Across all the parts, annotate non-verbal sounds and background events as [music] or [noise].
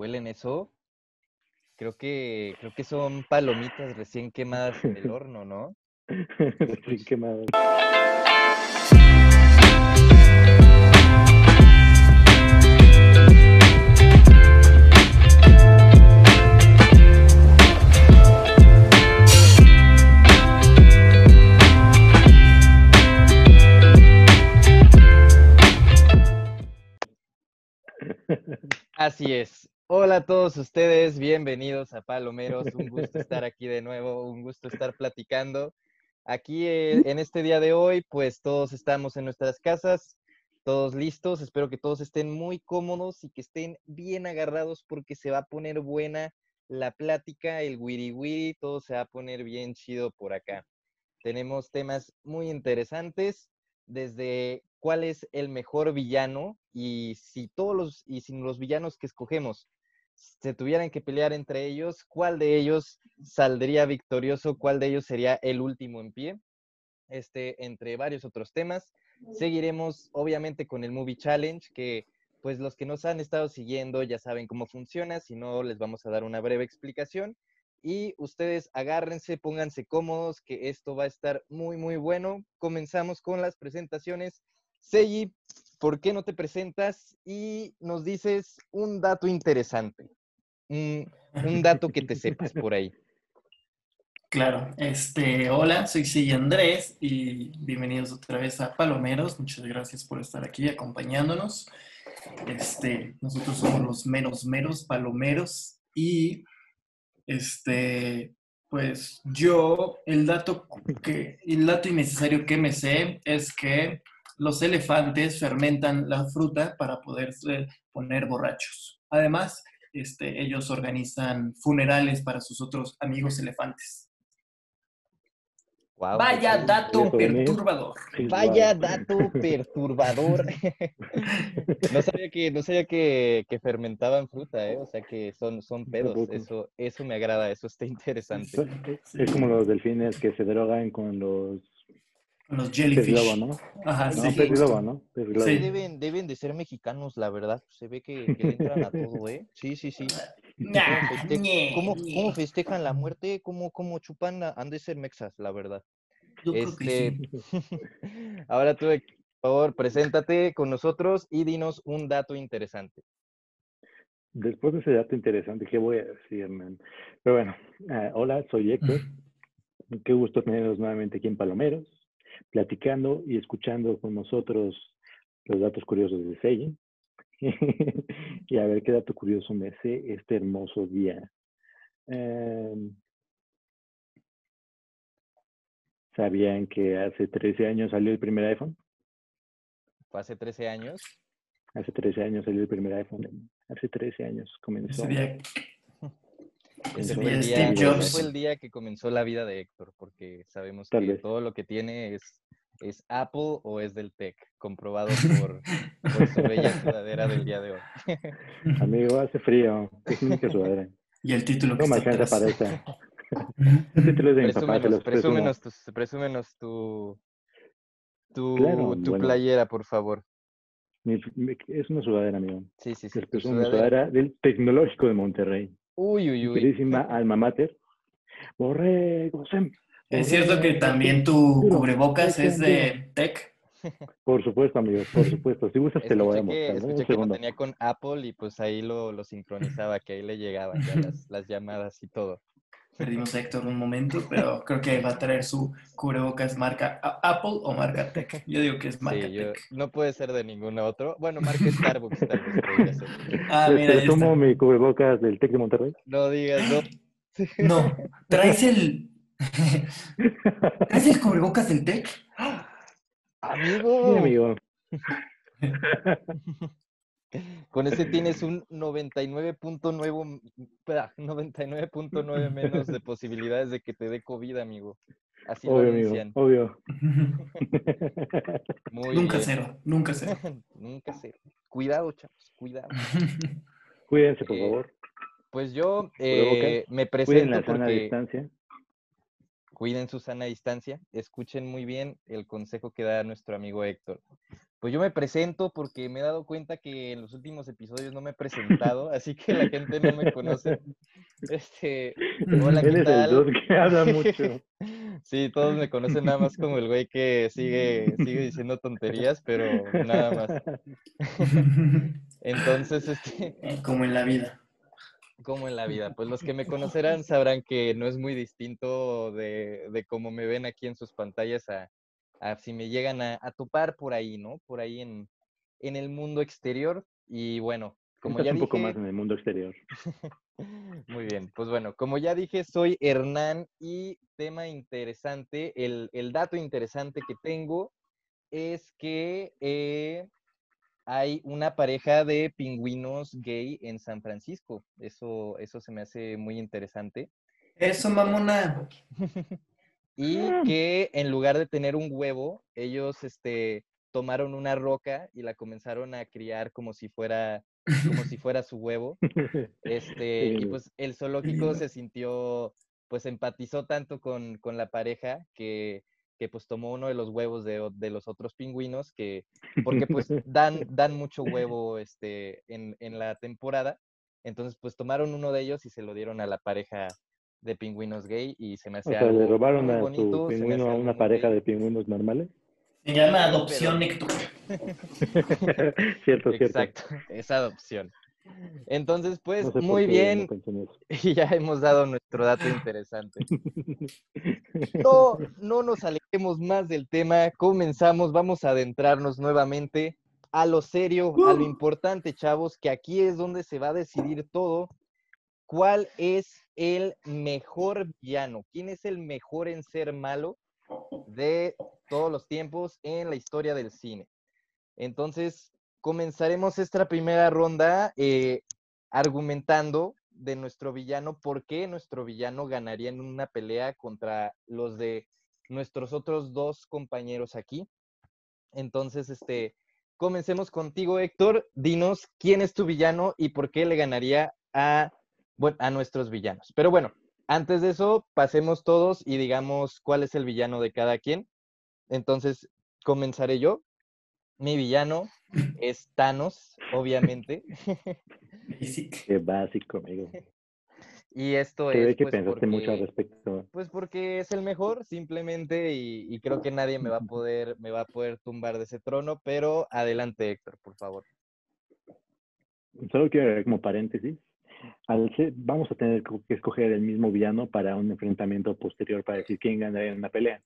¿Huelen eso? Creo que, creo que son palomitas recién quemadas en el horno, ¿no? [laughs] recién quemadas. Así es. Hola a todos ustedes, bienvenidos a Palomeros. Un gusto estar aquí de nuevo, un gusto estar platicando. Aquí eh, en este día de hoy, pues todos estamos en nuestras casas, todos listos. Espero que todos estén muy cómodos y que estén bien agarrados porque se va a poner buena la plática, el wiri wiri, todo se va a poner bien chido por acá. Tenemos temas muy interesantes, desde cuál es el mejor villano y si todos los y si los villanos que escogemos se tuvieran que pelear entre ellos, cuál de ellos saldría victorioso, cuál de ellos sería el último en pie. Este, entre varios otros temas. Seguiremos obviamente con el Movie Challenge, que pues los que nos han estado siguiendo ya saben cómo funciona, si no les vamos a dar una breve explicación. Y ustedes agárrense, pónganse cómodos, que esto va a estar muy, muy bueno. Comenzamos con las presentaciones. Seiji, ¿por qué no te presentas y nos dices un dato interesante? Un, dato que te sepas por ahí. [laughs] Claro, este, hola, soy Seiji Andrés y bienvenidos otra vez a Palomeros. Muchas gracias por estar aquí acompañándonos. Este, nosotros somos los menos meros palomeros y este, pues yo el dato que el dato innecesario que me sé es que los elefantes fermentan la fruta para poderse poner borrachos. Además, este, ellos organizan funerales para sus otros amigos elefantes. Vaya dato perturbador. Vaya dato perturbador. no sabía que, no sabía que, fermentaban fruta, ¿eh? O sea que son, son pedos. Eso, eso me agrada, eso está interesante. Es como los delfines que se drogan con los los jellyfish. ¿no? Ajá, sí. ¿no? Sí, deben, deben de ser mexicanos, la verdad. Se ve que, entran a todo, ¿eh? Sí, sí, sí. [laughs] ¿Cómo, ¿Cómo, festejan la muerte? ¿Cómo, cómo chupan? Han de ser mexas, la verdad. este... [laughs] Ahora tú, por favor, preséntate con nosotros y dinos un dato interesante. Después de ese dato interesante, ¿qué voy a decir, man? Pero bueno, eh, hola, soy Héctor. Qué gusto tenerlos nuevamente aquí en Palomeros platicando y escuchando con nosotros los datos curiosos de Seiya. [laughs] y a ver qué dato curioso me hace este hermoso día. Em, ¿Sabían que hace 13 años salió el primer iPhone? ¿Fue hace 13 años? Hace 13 años salió el primer iPhone. Hace 13 años comenzó. Ese fue, el día, fue el día que comenzó la vida de Héctor, porque sabemos que todo lo que tiene es, es Apple o es del Tech, comprobado por, [laughs] por su bella sudadera del día de hoy. Amigo, hace frío. Es sudadera. [laughs] Y el título que no está me para esta. [laughs] El título es de mi papá, te los presúmenos, tu, presúmenos tu, tu, tu playera, por favor. es una sudadera, amigo. Sí, sí, sí. Es una sudadera del Tecnológico de Monterrey. Uy, uy, uy. Queridísima [laughs] alma mater. Borrego, Es cierto que también tu cubrebocas es de tech. Por supuesto, amigo, por supuesto. Si gustas, te lo voy a mostrar. Escuché que lo tenía con Apple y pues ahí lo, lo sincronizaba, que ahí le llegaban ya las, las llamadas y todo. Perdimos a Héctor un momento, pero creo que va a traer su cubrebocas marca Apple o marca Tech. Yo digo que es marca sí, Tech. No puede ser de ningún otro. Bueno, marca Starbucks. Starbucks ah, mira, ¿Te tomo mi cubrebocas del Tech de Monterrey? No digas, no. [laughs] No, traes el... ¿Traes el cubrebocas del Tech? [gasps] Amigo. Sí, amigo. [laughs] Con ese tienes [laughs] un 99.9 99.9 menos de [laughs] posibilidades de que te dé COVID, amigo. Así obvio, lo anuncian. obvio. [laughs] nunca cero, nunca cero. nunca cero. Cuidado, chavos, cuidado. Cuídense, por eh, favor. Pues yo eh, me presento Cuiden la porque... distancia. Cuiden su sana distancia. Escuchen muy bien el consejo que da nuestro amigo Héctor. pues yo me presento porque me he dado cuenta que en los últimos episodios no me he presentado, así que la gente no me conoce. [laughs] Este, hola, ¿qué tal? que habla mucho. [laughs] Sí, todos me conocen nada más como el güey que sigue, sigue diciendo tonterías, pero nada más. [laughs] Entonces, este. Como en la vida. Como en la vida. Pues los que me [laughs] conocerán sabrán que no es muy distinto de, de cómo me ven aquí en sus pantallas a, si me llegan a, topar por ahí, ¿no? Por ahí en, en el mundo exterior. Y bueno, como ya un dije... poco más en el mundo exterior. [laughs] Muy bien, pues bueno, como ya dije, soy Hernán y tema interesante, el, el dato interesante que tengo es que eh, hay una pareja de pingüinos gay en San Francisco. Eso, eso se me hace muy interesante. Eso, mamona. [laughs] y que en lugar de tener un huevo, ellos este, tomaron una roca y la comenzaron a criar como si fuera, como si fuera su huevo. Este, y pues el zoológico se sintió, pues empatizó tanto con, con la pareja que, que, pues tomó uno de los huevos de, de, los otros pingüinos, que, porque pues [laughs] dan, dan mucho huevo este, en, en la temporada. Entonces, pues tomaron uno de ellos y se lo dieron a la pareja de pingüinos gay y se me hace o sea, ¿le robaron a tu pingüino a una pareja de pingüinos normales? Se llama adopción, Héctor. [laughs] [laughs] cierto, cierto. Exacto, es adopción. Entonces, pues, muy bien. [laughs] y ya hemos dado nuestro dato interesante. [laughs] No, no nos alejemos más del tema. Comenzamos, vamos a adentrarnos nuevamente a lo serio, a lo ¡Uh! importante, chavos, que aquí es donde se va a decidir todo. ¿Cuál es el mejor villano? ¿Quién es el mejor en ser malo de todos los tiempos en la historia del cine? Entonces, comenzaremos esta primera ronda eh, argumentando de nuestro villano, por qué nuestro villano ganaría en una pelea contra los de nuestros otros dos compañeros aquí. Entonces, este, comencemos contigo, Héctor. Dinos quién es tu villano y por qué le ganaría a a nuestros villanos. Pero bueno, antes de eso, pasemos todos y digamos cuál es el villano de cada quien. Entonces, comenzaré yo. Mi villano [clears throat] es Thanos, obviamente. [laughs] Qué básico, amigo. Y esto es. que pues, pensaste mucho al respecto. Pues porque es el mejor, simplemente, y, y, creo que nadie me va a poder, me va a poder tumbar de ese trono, pero adelante, Héctor, por favor. Solo quiero como paréntesis al vamos a tener que escoger el mismo villano para un enfrentamiento posterior para decir quién ganaría en una pelea.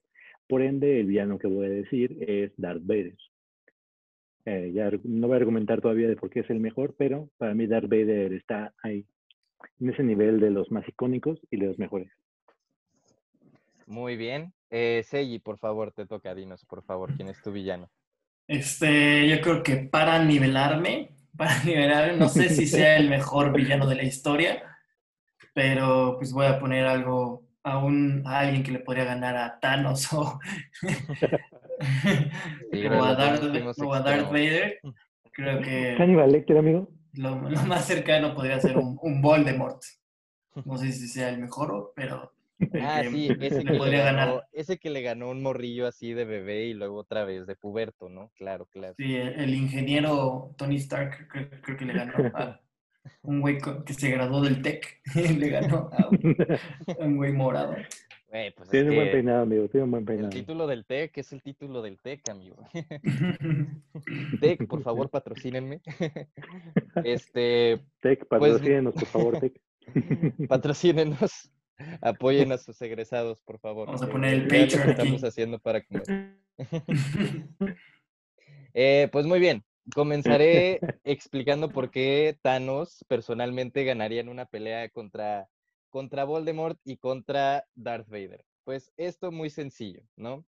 Por ende, el villano que voy a decir es Darth Vader. Eh, ya no voy a argumentar todavía de por qué es el mejor, pero para mí Darth Vader está ahí, en ese nivel de los más icónicos y de los mejores. Muy bien. Eh, Seiji, por favor, te toca, dinos, por favor, quién es tu villano. Este, yo creo que para nivelarme, [laughs] para liberar. No sé si sea el mejor villano de la historia, pero pues voy a poner algo a, un, a alguien que le podría ganar a Thanos [laughs] o, a, Darth, Vader. Creo que... Lecter, amigo? Lo, más cercano podría ser un, un Voldemort. [laughs] No sé si sea el mejor, pero Ah, sí, [laughs] ese que, le ganó, ese que le ganó un morrillo así de bebé y luego otra vez de puberto, ¿no? Claro, claro. Sí, el, ingeniero Tony Stark creo, que le ganó a un güey que se graduó del TEC, [laughs] le ganó a un, güey morado. Pues tiene un buen peinado, amigo, tiene un buen peinado. El título del TEC es el título del TEC, amigo. [laughs] TEC, por favor, patrocínenme. [laughs] Este, TEC, pues patrocínenos, por favor, TEC. [laughs] Patrocínenos. Apoyen a sus egresados, por favor. Vamos a poner el Patreon. estamos haciendo para comer. Eh, pues muy bien. Comenzaré explicando por qué Thanos personalmente ganaría en una pelea contra, contra Voldemort y contra Darth Vader. Pues esto muy sencillo, ¿no?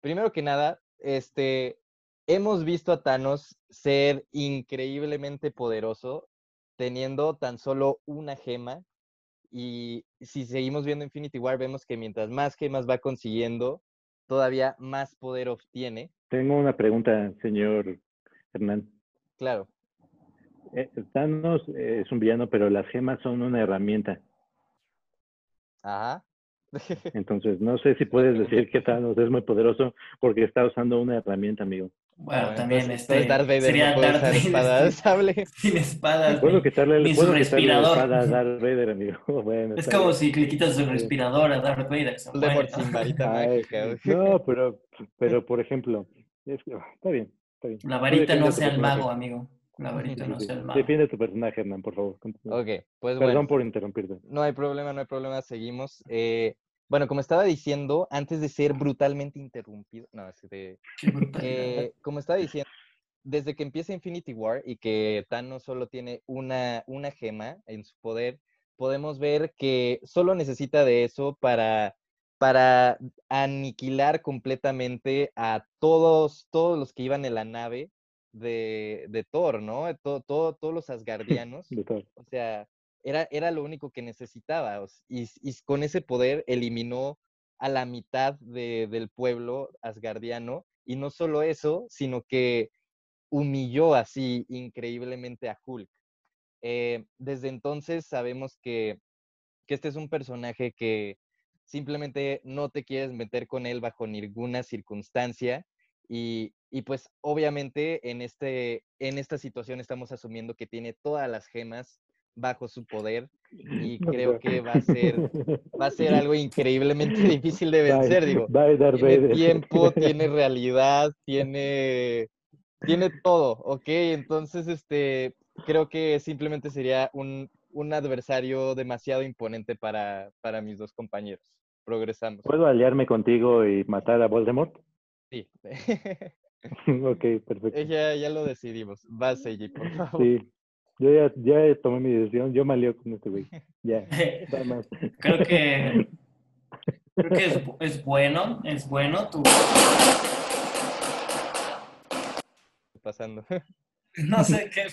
Primero que nada, este, hemos visto a Thanos ser increíblemente poderoso teniendo tan solo una gema y si seguimos viendo Infinity War, vemos que mientras más gemas va consiguiendo, todavía más poder obtiene. Tengo una pregunta, señor Hernán. Claro. Eh, Thanos es un villano, pero las gemas son una herramienta. Ajá. [laughs] Entonces, no sé si puedes decir que Thanos es muy poderoso porque está usando una herramienta, amigo. Bueno, Ah, también este, Darth Vader sería no puede Darth Vader espada sin- [laughs] [laughs] sable. sin espadas. Puedo quitarle, ni su puedo quitarle la respirador. espada a Darth Vader, amigo. Bueno, Es como bien. si le quitas su respirador a Darth Vader. Ay, no, pero, pero por ejemplo, es que, ah, está bien, está bien. La varita no sea el mago, amigo. La varita [laughs] Sí, no sí. sea el mago. Defiende tu personaje, Hernán, por favor. continúa. Ok, pues Perdón bueno. por interrumpirte. No hay problema, no hay problema, seguimos. Eh, bueno, como estaba diciendo, antes de ser brutalmente interrumpido, no, es de, eh, como estaba diciendo, desde que empieza Infinity War y que Thanos solo tiene una, una gema en su poder, podemos ver que solo necesita de eso para, para aniquilar completamente a todos, todos los que iban en la nave de, de Thor, ¿no? Todo, todo, todos los [laughs] asgardianos. De. O sea, era, era lo único que necesitaba. o y, y con ese poder eliminó a la mitad de- del pueblo asgardiano. Y no solo eso, sino que humilló así increíblemente a Hulk. Eh, desde entonces sabemos que, que este es un personaje que simplemente no te quieres meter con él bajo ninguna circunstancia. Y, y pues obviamente en, este, en esta situación estamos asumiendo que tiene todas las gemas bajo su poder y [laughs] creo que [laughs] va a ser, va a ser algo increíblemente [laughs] difícil de vencer. Digo, tiene tiempo, tiene realidad, tiene, tiene todo, ¿ok? Entonces, este, creo que simplemente sería un, un adversario demasiado imponente para, para mis dos compañeros. Progresamos. ¿Puedo aliarme contigo y matar a Voldemort? Sí. [laughs] ok, perfecto. ya, ya lo decidimos. Vas, Seiji, por [laughs] favor. Sí, yo ya, ya tomé mi decisión, yo me alío con este güey. [laughs] Ya, nada más. Creo que creo que es, bu- es bueno, es bueno. Tu, Pasando. no sé qué.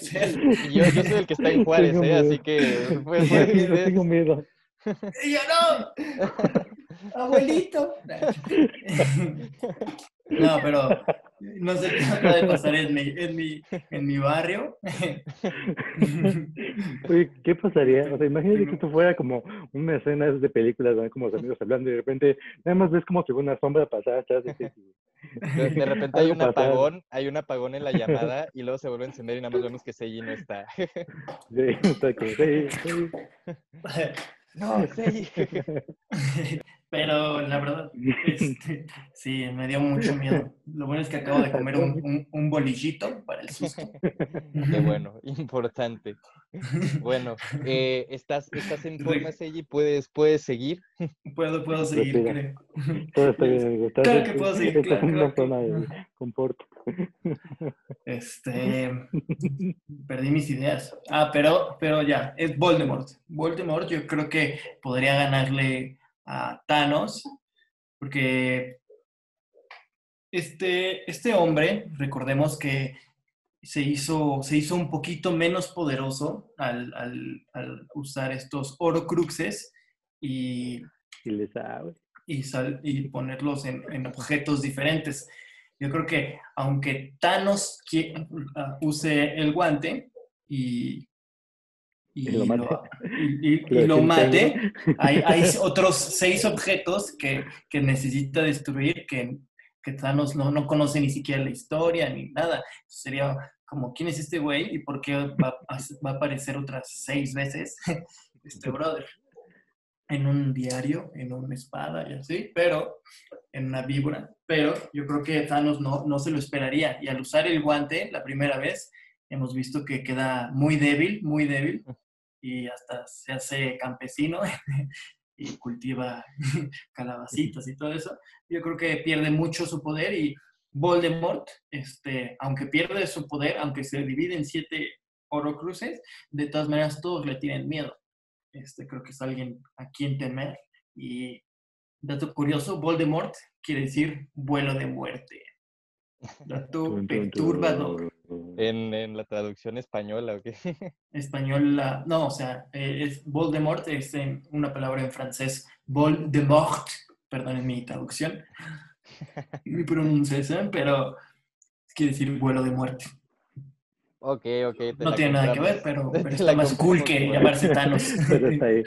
Y yo, yo soy el que está en Juárez, Tengo ¿eh? miedo. Así que... Pues, Tengo pues, miedo, tengo miedo. Y yo no, abuelito. [laughs] No, pero no sé qué acaba de pasar en mi, en mi, en mi barrio. [laughs] Oye, ¿qué pasaría? O sea, imagínate que esto fuera como una escena de películas, donde como los amigos hablando y de repente nada más ves como que una sombra pasar atrás de ti. De, de repente hay un pasar. apagón, hay un apagón en la llamada y luego se vuelve a encender y nada más vemos que Seiji no está. Sí, está como, sí, sí. No, Seiji. [laughs] Pero la verdad, [laughs] este, sí, me dio mucho miedo. Lo bueno es que acabo de comer un, un, un bolillito para el susto. [laughs] Qué bueno, [laughs] importante. Bueno, eh, ¿estás, ¿estás en forma, Seiji? ¿Puedes, ¿Puedes seguir? Puedo, puedo seguir, Respira. creo. Todo está bien, amigo. Estás, Claro que puedo seguir, estás claro, en una claro zona que- de confort. Este, perdí mis ideas. Ah, pero, pero ya, es Voldemort. Voldemort yo creo que podría ganarle a Thanos, porque este, este hombre, recordemos que se hizo, se hizo un poquito menos poderoso al, al- al usar estos orocruxes y Y y, sal- y ponerlos en, en objetos diferentes. Yo creo que aunque Thanos ah, use el guante y, y Y lo mate. y- y- [laughs] Lo lo mate, hay, hay [laughs] otros seis objetos que, que necesita destruir que, que Thanos no, no conoce ni siquiera la historia ni nada. Sería como, ¿quién es este güey y por qué va, a- va a aparecer otras seis veces [laughs] este brother? En un diario, en una espada y así, pero en una víbora. Pero yo creo que Thanos no, no se lo esperaría. Y al usar el guante la primera vez, hemos visto que queda muy débil, muy débil. Y hasta se hace campesino [laughs] y cultiva [laughs] calabacitas y todo eso. Yo creo que pierde mucho su poder y Voldemort, este, aunque pierde su poder, aunque se divide en siete orocruces, de todas maneras todos le tienen miedo. Este, creo que es alguien a quien temer. Y dato curioso, Voldemort quiere decir vuelo de muerte. [laughs] Dato perturbador. En, en la traducción española, ¿o qué? [laughs] Español, la- no, o sea, eh, es Voldemort es en una palabra en francés, Voldemort, perdón mi traducción, [laughs] mi pronunciación, pero quiere decir vuelo de muerte. Ok, ok. te No tiene nada que ver, pero, pero la está más cool que llamarse Thanos. Pero está ahí.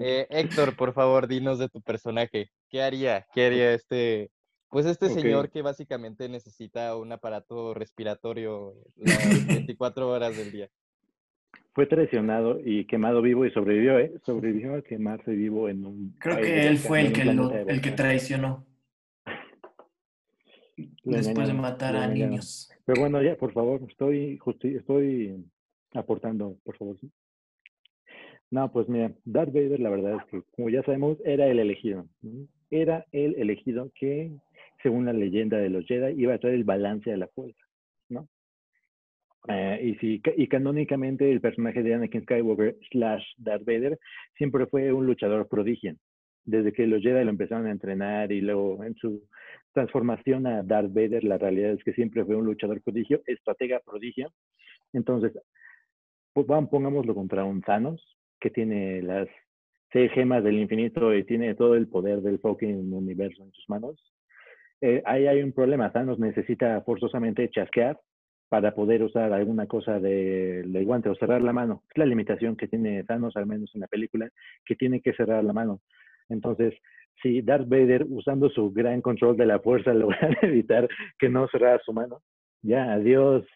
Eh, Héctor, por favor, dinos de tu personaje. ¿Qué haría? ¿Qué haría este Pues este señor que básicamente necesita un aparato respiratorio las [laughs] 24 horas del día. Fue traicionado y quemado vivo y sobrevivió, ¿eh? [laughs] Sobrevivió a quemarse vivo en un... Creo que él fue el que, el que traicionó. [laughs] Después de matar a niños. Pero bueno, ya, por favor, estoy, estoy aportando, por favor. No, pues mira, Darth Vader, la verdad es que, como ya sabemos, era el elegido. Era el elegido que, según la leyenda de los Jedi, iba a traer el balance de la fuerza, ¿no? Eh, y, si, y canónicamente el personaje de Anakin Skywalker slash Darth Vader siempre fue un luchador prodigio. Desde que los Jedi lo empezaron a entrenar y luego en su transformación a Darth Vader, la realidad es que siempre fue un luchador prodigio, estratega prodigio. Entonces, pues, pongámoslo contra un Thanos, que tiene las seis gemas del infinito y tiene todo el poder del fucking universo en sus manos. Eh, ahí hay un problema. Thanos necesita forzosamente chasquear para poder usar alguna cosa del de guante o cerrar la mano. Es la limitación que tiene Thanos, al menos en la película, que tiene que cerrar la mano. Entonces, si Darth Vader, usando su gran control de la fuerza, [laughs] logra evitar que no cerrara su mano, ya, adiós,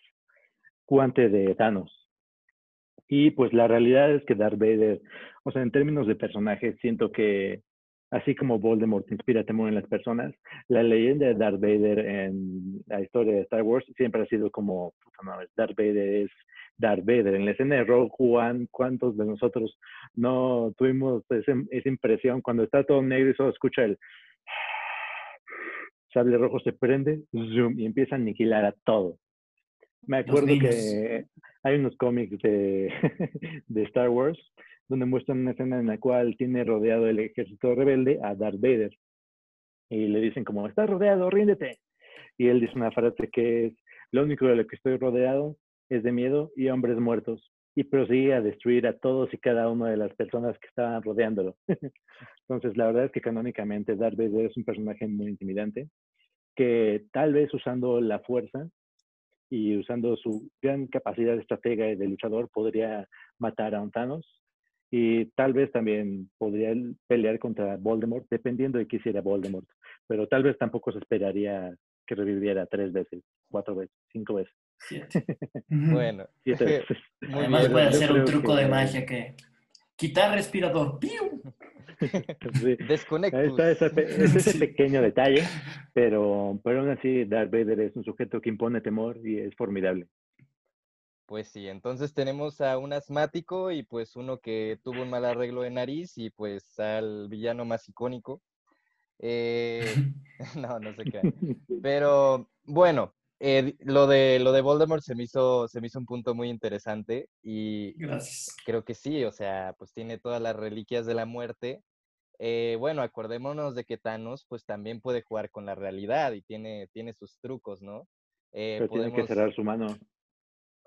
guante de Thanos. Y pues la realidad es que Darth Vader, o sea, en términos de personaje, siento que así como Voldemort inspira temor en las personas, la leyenda de Darth Vader en la historia de Star Wars siempre ha sido como, Darth Vader es Darth Vader. En la escena de Rogue One, ¿cuántos de nosotros no tuvimos esa impresión cuando está todo negro y solo escucha el [sighs] sable rojo se prende, zoom, y empieza a aniquilar a todo. Me acuerdo que hay unos cómics de, [laughs] de Star Wars donde muestran una escena en la cual tiene rodeado el ejército rebelde a Darth Vader. Y le dicen como, estás rodeado, ríndete. Y él dice una frase que es, lo único de lo que estoy rodeado es de miedo y hombres muertos. Y prosigue a destruir a todos y cada una de las personas que estaban rodeándolo. [laughs] Entonces, la verdad es que canónicamente Darth Vader es un personaje muy intimidante, que tal vez usando la fuerza y usando su gran capacidad de estratega y de luchador podría matar a un Thanos y tal vez también podría pelear contra Voldemort, dependiendo de qué hiciera Voldemort, pero tal vez tampoco se esperaría que reviviera tres veces, cuatro veces, cinco veces. Siete. [laughs] bueno, [laughs] Además puede hacer un truco de magia que quitar respirador. ¡Piu! [laughs] Sí. Está ese, pequeño detalle, pero, pero aún así Darth Vader es un sujeto que impone temor y es formidable. Pues sí, entonces tenemos a un asmático y pues uno que tuvo un mal arreglo de nariz y pues al villano más icónico. Eh, [laughs] [laughs] no, no sé qué. Pero bueno, eh, lo, de, lo de Voldemort se me, hizo, se me hizo un punto muy interesante y Gracias. creo que sí, o sea, pues tiene todas las reliquias de la muerte. Eh, bueno, acordémonos de que Thanos pues también puede jugar con la realidad y tiene, tiene sus trucos, ¿no? Pero tiene que cerrar su mano.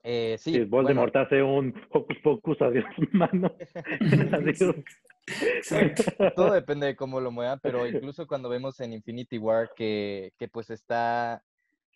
Eh, sí, Voldemort hace un focus focus, adiós [laughs] mano. [laughs] adiós. Todo depende de cómo lo muevan, pero [laughs] incluso cuando vemos en Infinity War que, que pues está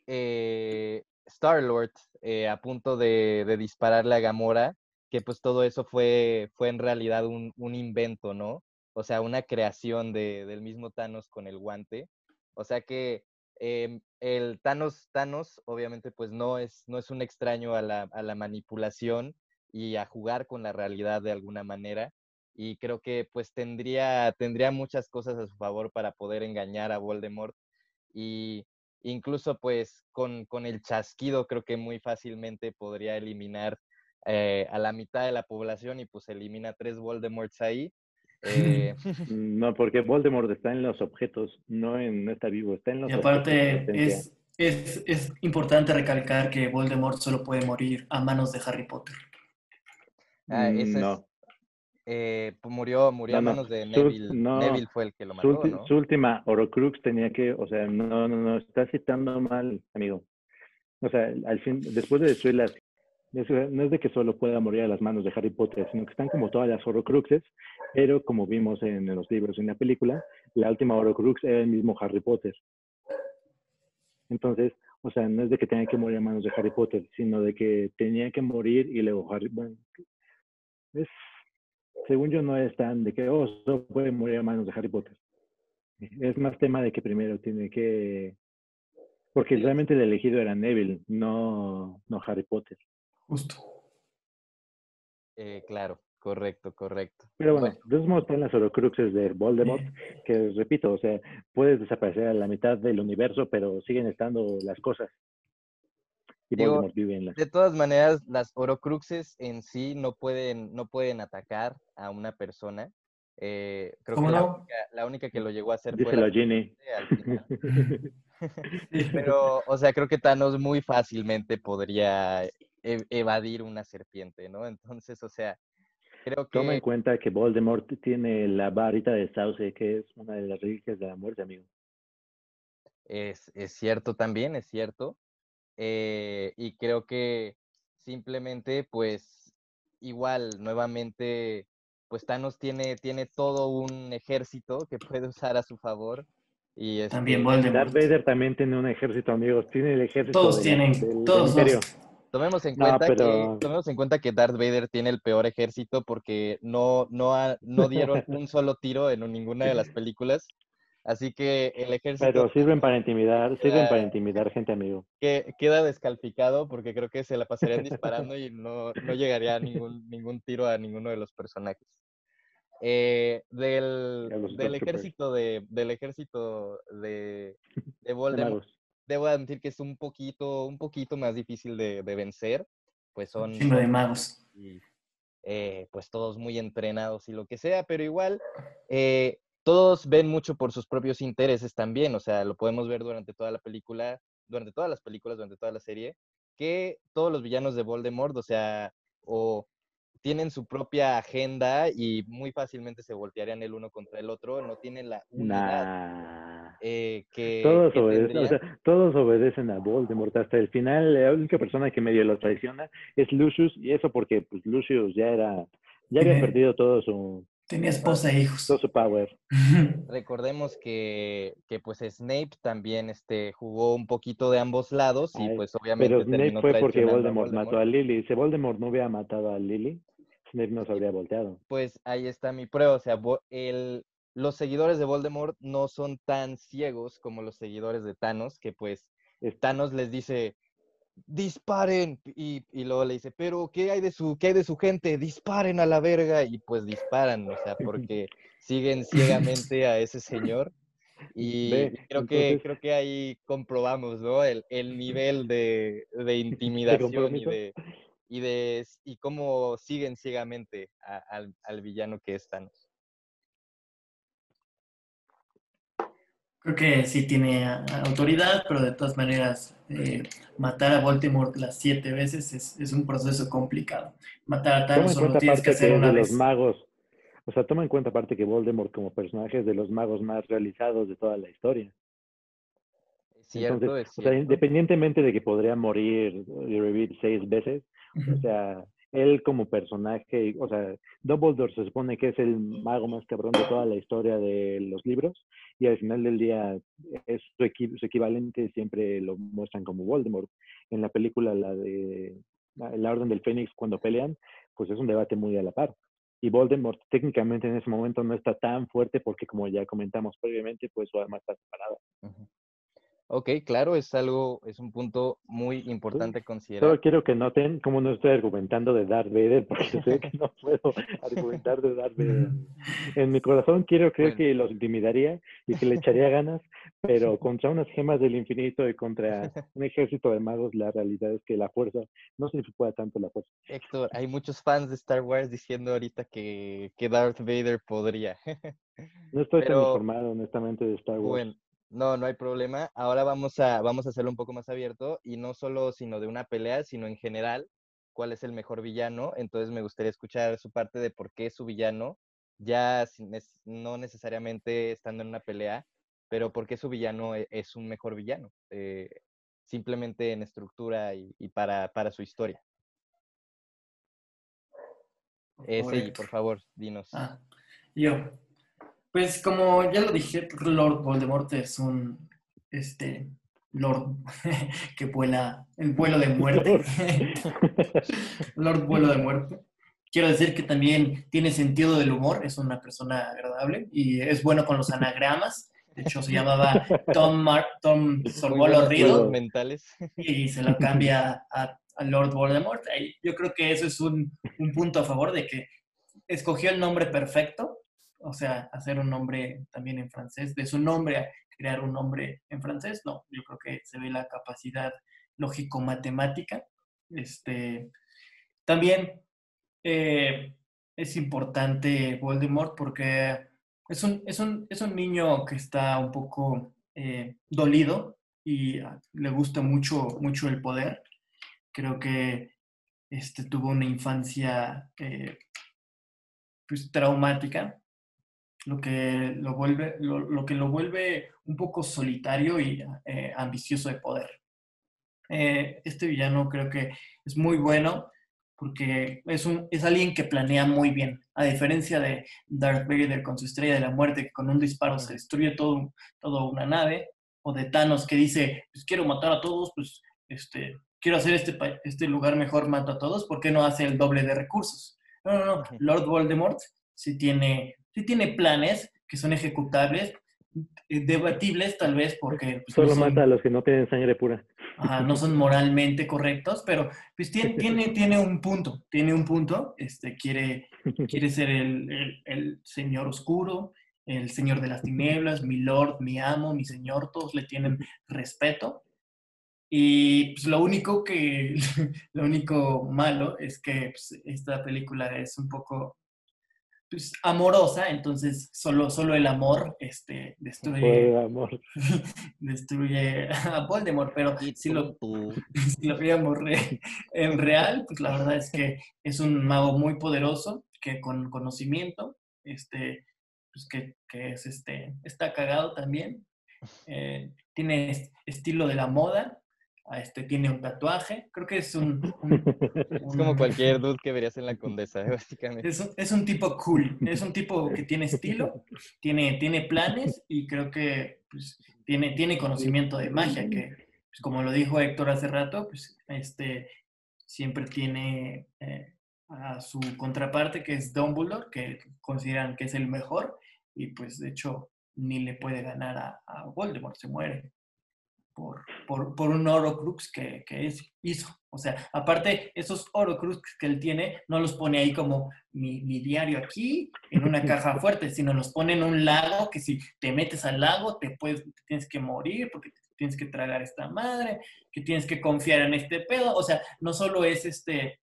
eh, Star-Lord eh, a punto de, de, dispararle a Gamora, que pues todo eso fue, fue en realidad un, invento, ¿no? O sea, una creación de, del mismo Thanos con el guante. O sea que Em, el Thanos, Thanos, obviamente, pues no es, no es un extraño a la, a la, manipulación y a jugar con la realidad de alguna manera. Y creo que pues tendría, tendría muchas cosas a su favor para poder engañar a Voldemort. Y incluso pues con, con el chasquido creo que muy fácilmente podría eliminar eh, a la mitad de la población y pues elimina tres Voldemorts ahí [laughs] eh, no, porque Voldemort está en los objetos, no, en, no está vivo, está en los y aparte es, es, es, importante recalcar que Voldemort solo puede morir a manos de Harry Potter. Ah, mm, no. Eh, pues murió murió a manos de Neville. Neville fue el que lo mató, su, ¿no? Su última Horocrux tenía que, o sea, no, no, no, está citando mal, amigo. O sea, al fin, después de destruir las no es de que solo pueda morir a las manos de Harry Potter, sino que están como todas las Horrocruxes, pero como vimos en, los libros y en la película, la última Horrocrux era el mismo Harry Potter. Entonces, o sea, no es de que tenga que morir a manos de Harry Potter, sino de que tenía que morir y luego Harry, bueno, es, según yo no es tan de que, oh, solo puede morir a manos de Harry Potter. Es más tema de que primero tiene que... Porque realmente el elegido era Neville, no, no Harry Potter. Justo. Eh, claro, correcto, correcto. Pero bueno, entonces están las Horocruxes de Voldemort, que repito, o sea, puedes desaparecer a la mitad del universo, pero siguen estando las cosas. Y Digo, Voldemort vive en las... De todas maneras, las Horocruxes en sí no pueden, no pueden atacar a una persona. Eh, creo ¿Cómo que la, única, la única que lo llegó a hacer fue Díselo la a. [laughs] [laughs] Pero, o sea, creo que Thanos muy fácilmente podría e- evadir una serpiente, ¿no? Entonces, o sea, creo Toma en que cuenta que Voldemort tiene la varita de sauce, que es una de las reliquias de la muerte, amigo. es, es cierto también, es cierto. Eh, y creo que simplemente, pues, igual, nuevamente, pues Thanos tiene, tiene todo un ejército que puede usar a su favor. Y También este, Voldemort. Darth Vader también tiene un ejército, amigos. Tiene el ejército Todos tienen, del- todos los- Tomemos en No, cuenta pero- que tomemos en cuenta que Darth Vader tiene el peor ejército porque no no ha- no dieron un solo tiro en ninguna de las películas, así que el ejército Pero sirven para intimidar, sirven para intimidar gente, amigo. que queda descalficado porque creo que se la pasarían disparando y no, no llegaría a ningún ningún tiro a ninguno de los personajes. Eh, del, del Stormtroopers. ejército de del ejército de, de [laughs] De Voldemort debo admitir que es un poquito, un poquito más difícil de, de vencer, pues son, Chingo de magos. y, eh, pues todos muy entrenados y lo que sea, pero igual eh, todos ven mucho por sus propios intereses también, o sea, lo podemos ver durante toda la película, durante todas las películas, durante toda la serie, que todos los villanos de Voldemort, o sea, o tienen su propia agenda y muy fácilmente se voltearían el uno contra el otro, no tienen la unidad Nah. eh, que, Todos que obedecen, o sea, todos obedecen a Voldemort hasta el final. La única persona que medio lo traiciona es Lucius, y eso porque pues, Lucius ya era, ya había perdido todo su, Tenía esposa e hijos. todo su power. [laughs] Recordemos que, que pues Snape también este, jugó un poquito de ambos lados y Ay, pues obviamente Pero Snape fue porque Voldemort, mató a Lily. Si Voldemort no hubiera matado a Lily, Snape no se habría volteado. Pues ahí está mi prueba, o sea, el, los seguidores de Voldemort no son tan ciegos como los seguidores de Thanos, que pues Es- Thanos les dice, disparen, y, y luego le dice, pero ¿qué hay de su, qué hay de su gente? Disparen a la verga, y pues disparan, o sea, porque siguen [laughs] ciegamente a ese señor. Y Ve, creo que entonces- creo que ahí comprobamos, ¿no? El, el nivel de, de intimidación y de, y de y cómo siguen ciegamente a- al, al villano que es Thanos. Creo que sí tiene autoridad, pero de todas maneras, eh, matar a Voldemort las siete veces es, es un proceso complicado. Matar a Thanos solo cuenta tienes que hacer una de vez. los magos. O sea, toma en cuenta aparte que Voldemort como personaje es de los magos más realizados de toda la historia. Es cierto, Entonces, es o sea, independientemente de que podría morir y revivir seis veces, o sea, él como personaje, o sea, Dumbledore se supone que es el mago más cabrón de toda la historia de los libros y al final del día es su, equi- su equivalente siempre lo muestran como Voldemort. En la película, la de la Orden del Fénix, cuando pelean, pues es un debate muy a la par. Y Voldemort técnicamente en ese momento no está tan fuerte porque como ya comentamos previamente, pues su arma está separada. Ok, claro, es algo, es un punto muy importante Solo considerar. quiero que noten cómo no estoy argumentando de Darth Vader, porque sé que no [laughs] puedo argumentar de Darth Vader. En mi corazón quiero creer Bueno. que los intimidaría y que le echaría ganas, pero [laughs] contra unas gemas del infinito y contra un ejército de magos, la realidad es que la fuerza no se pueda tanto la fuerza. Héctor, hay muchos fans de Star Wars diciendo ahorita que, que Darth Vader podría. [laughs] No estoy tan Pero- informado, honestamente, de Star Wars. Bueno, no, no hay problema. Ahora vamos a, vamos a hacerlo un poco más abierto y no solo sino de una pelea, sino en general, cuál es el mejor villano. Entonces me gustaría escuchar su parte de por qué su villano, ya no necesariamente estando en una pelea, pero por qué su villano e- es un mejor villano, eh, simplemente en estructura y, y para, para su historia. Por favor, dinos. Ah, yo. Pues como ya lo dije, Lord Voldemort es un este Lord [laughs] que vuela el vuelo de muerte. [laughs] Lord vuelo de muerte. Quiero decir que también tiene sentido del humor, es una persona agradable y es bueno con los anagramas. De hecho, se llamaba Tom, Mar Tom Sorbolo mentales. y se lo cambia a, Lord Voldemort. Yo creo que eso es un, un punto a favor de que escogió el nombre perfecto, o sea, hacer un nombre también en francés, de su nombre a crear un nombre en francés, no, yo creo que se ve la capacidad lógico-matemática. Este, también eh, es importante Voldemort porque es un, es un, es un niño que está un poco eh, dolido y ah, le gusta mucho, mucho el poder. Creo que este, tuvo una infancia eh, pues, traumática, lo que lo, vuelve, lo, que lo vuelve un poco solitario y ambicioso de poder. este villano creo que es muy bueno porque es, un, es alguien que planea muy bien, a diferencia de Darth Vader con su estrella de la muerte, que con un disparo se destruye todo, todo una nave, o de Thanos que dice, pues quiero matar a todos, pues este, quiero hacer este, este lugar mejor, mato a todos, ¿por qué no hace el doble de recursos? No, no, no, Lord Voldemort sí tiene, sí tiene planes que son ejecutables, eh, debatibles tal vez porque... Pues, Solo mata a los que no tienen sangre pura no son moralmente correctos, pero pues tiene, [laughs] tiene, tiene un punto, tiene un punto, este, quiere, [laughs] quiere ser el, el, señor oscuro, el señor de las tinieblas, mi lord, mi amo, mi señor, todos le tienen respeto. Y pues lo único que, [laughs] lo único malo es que pues, esta película es un poco pues, amorosa, entonces solo, solo el amor este, destruye, amor. [laughs] destruye a Voldemort, pero si lo, [laughs] si lo veíamos en real, pues la verdad es que es un mago muy poderoso, que con conocimiento, este, pues que, que es este, está cagado también, eh, tiene estilo de la moda, este, tiene un tatuaje, creo que es un... [laughs] es como cualquier dude que verías en la condesa, [laughs] básicamente. Es un, es un, tipo cool, es un tipo que tiene estilo, tiene, tiene planes y creo que pues, tiene, tiene conocimiento de magia, que pues, como lo dijo Héctor hace rato, pues este, siempre tiene eh, a su contraparte que es Dumbledore, que consideran que es el mejor y pues de hecho ni le puede ganar a, a Voldemort, se muere por, por, por un Orocrux que, que es, hizo. O sea, aparte, esos Orocrux que él tiene, no los pone ahí como mi, mi, diario aquí, en una [laughs] caja fuerte, sino los pone en un lago que si te metes al lago te, puedes, tienes que morir porque tienes que tragar esta madre, que tienes que confiar en este pedo. O sea, no solo es este...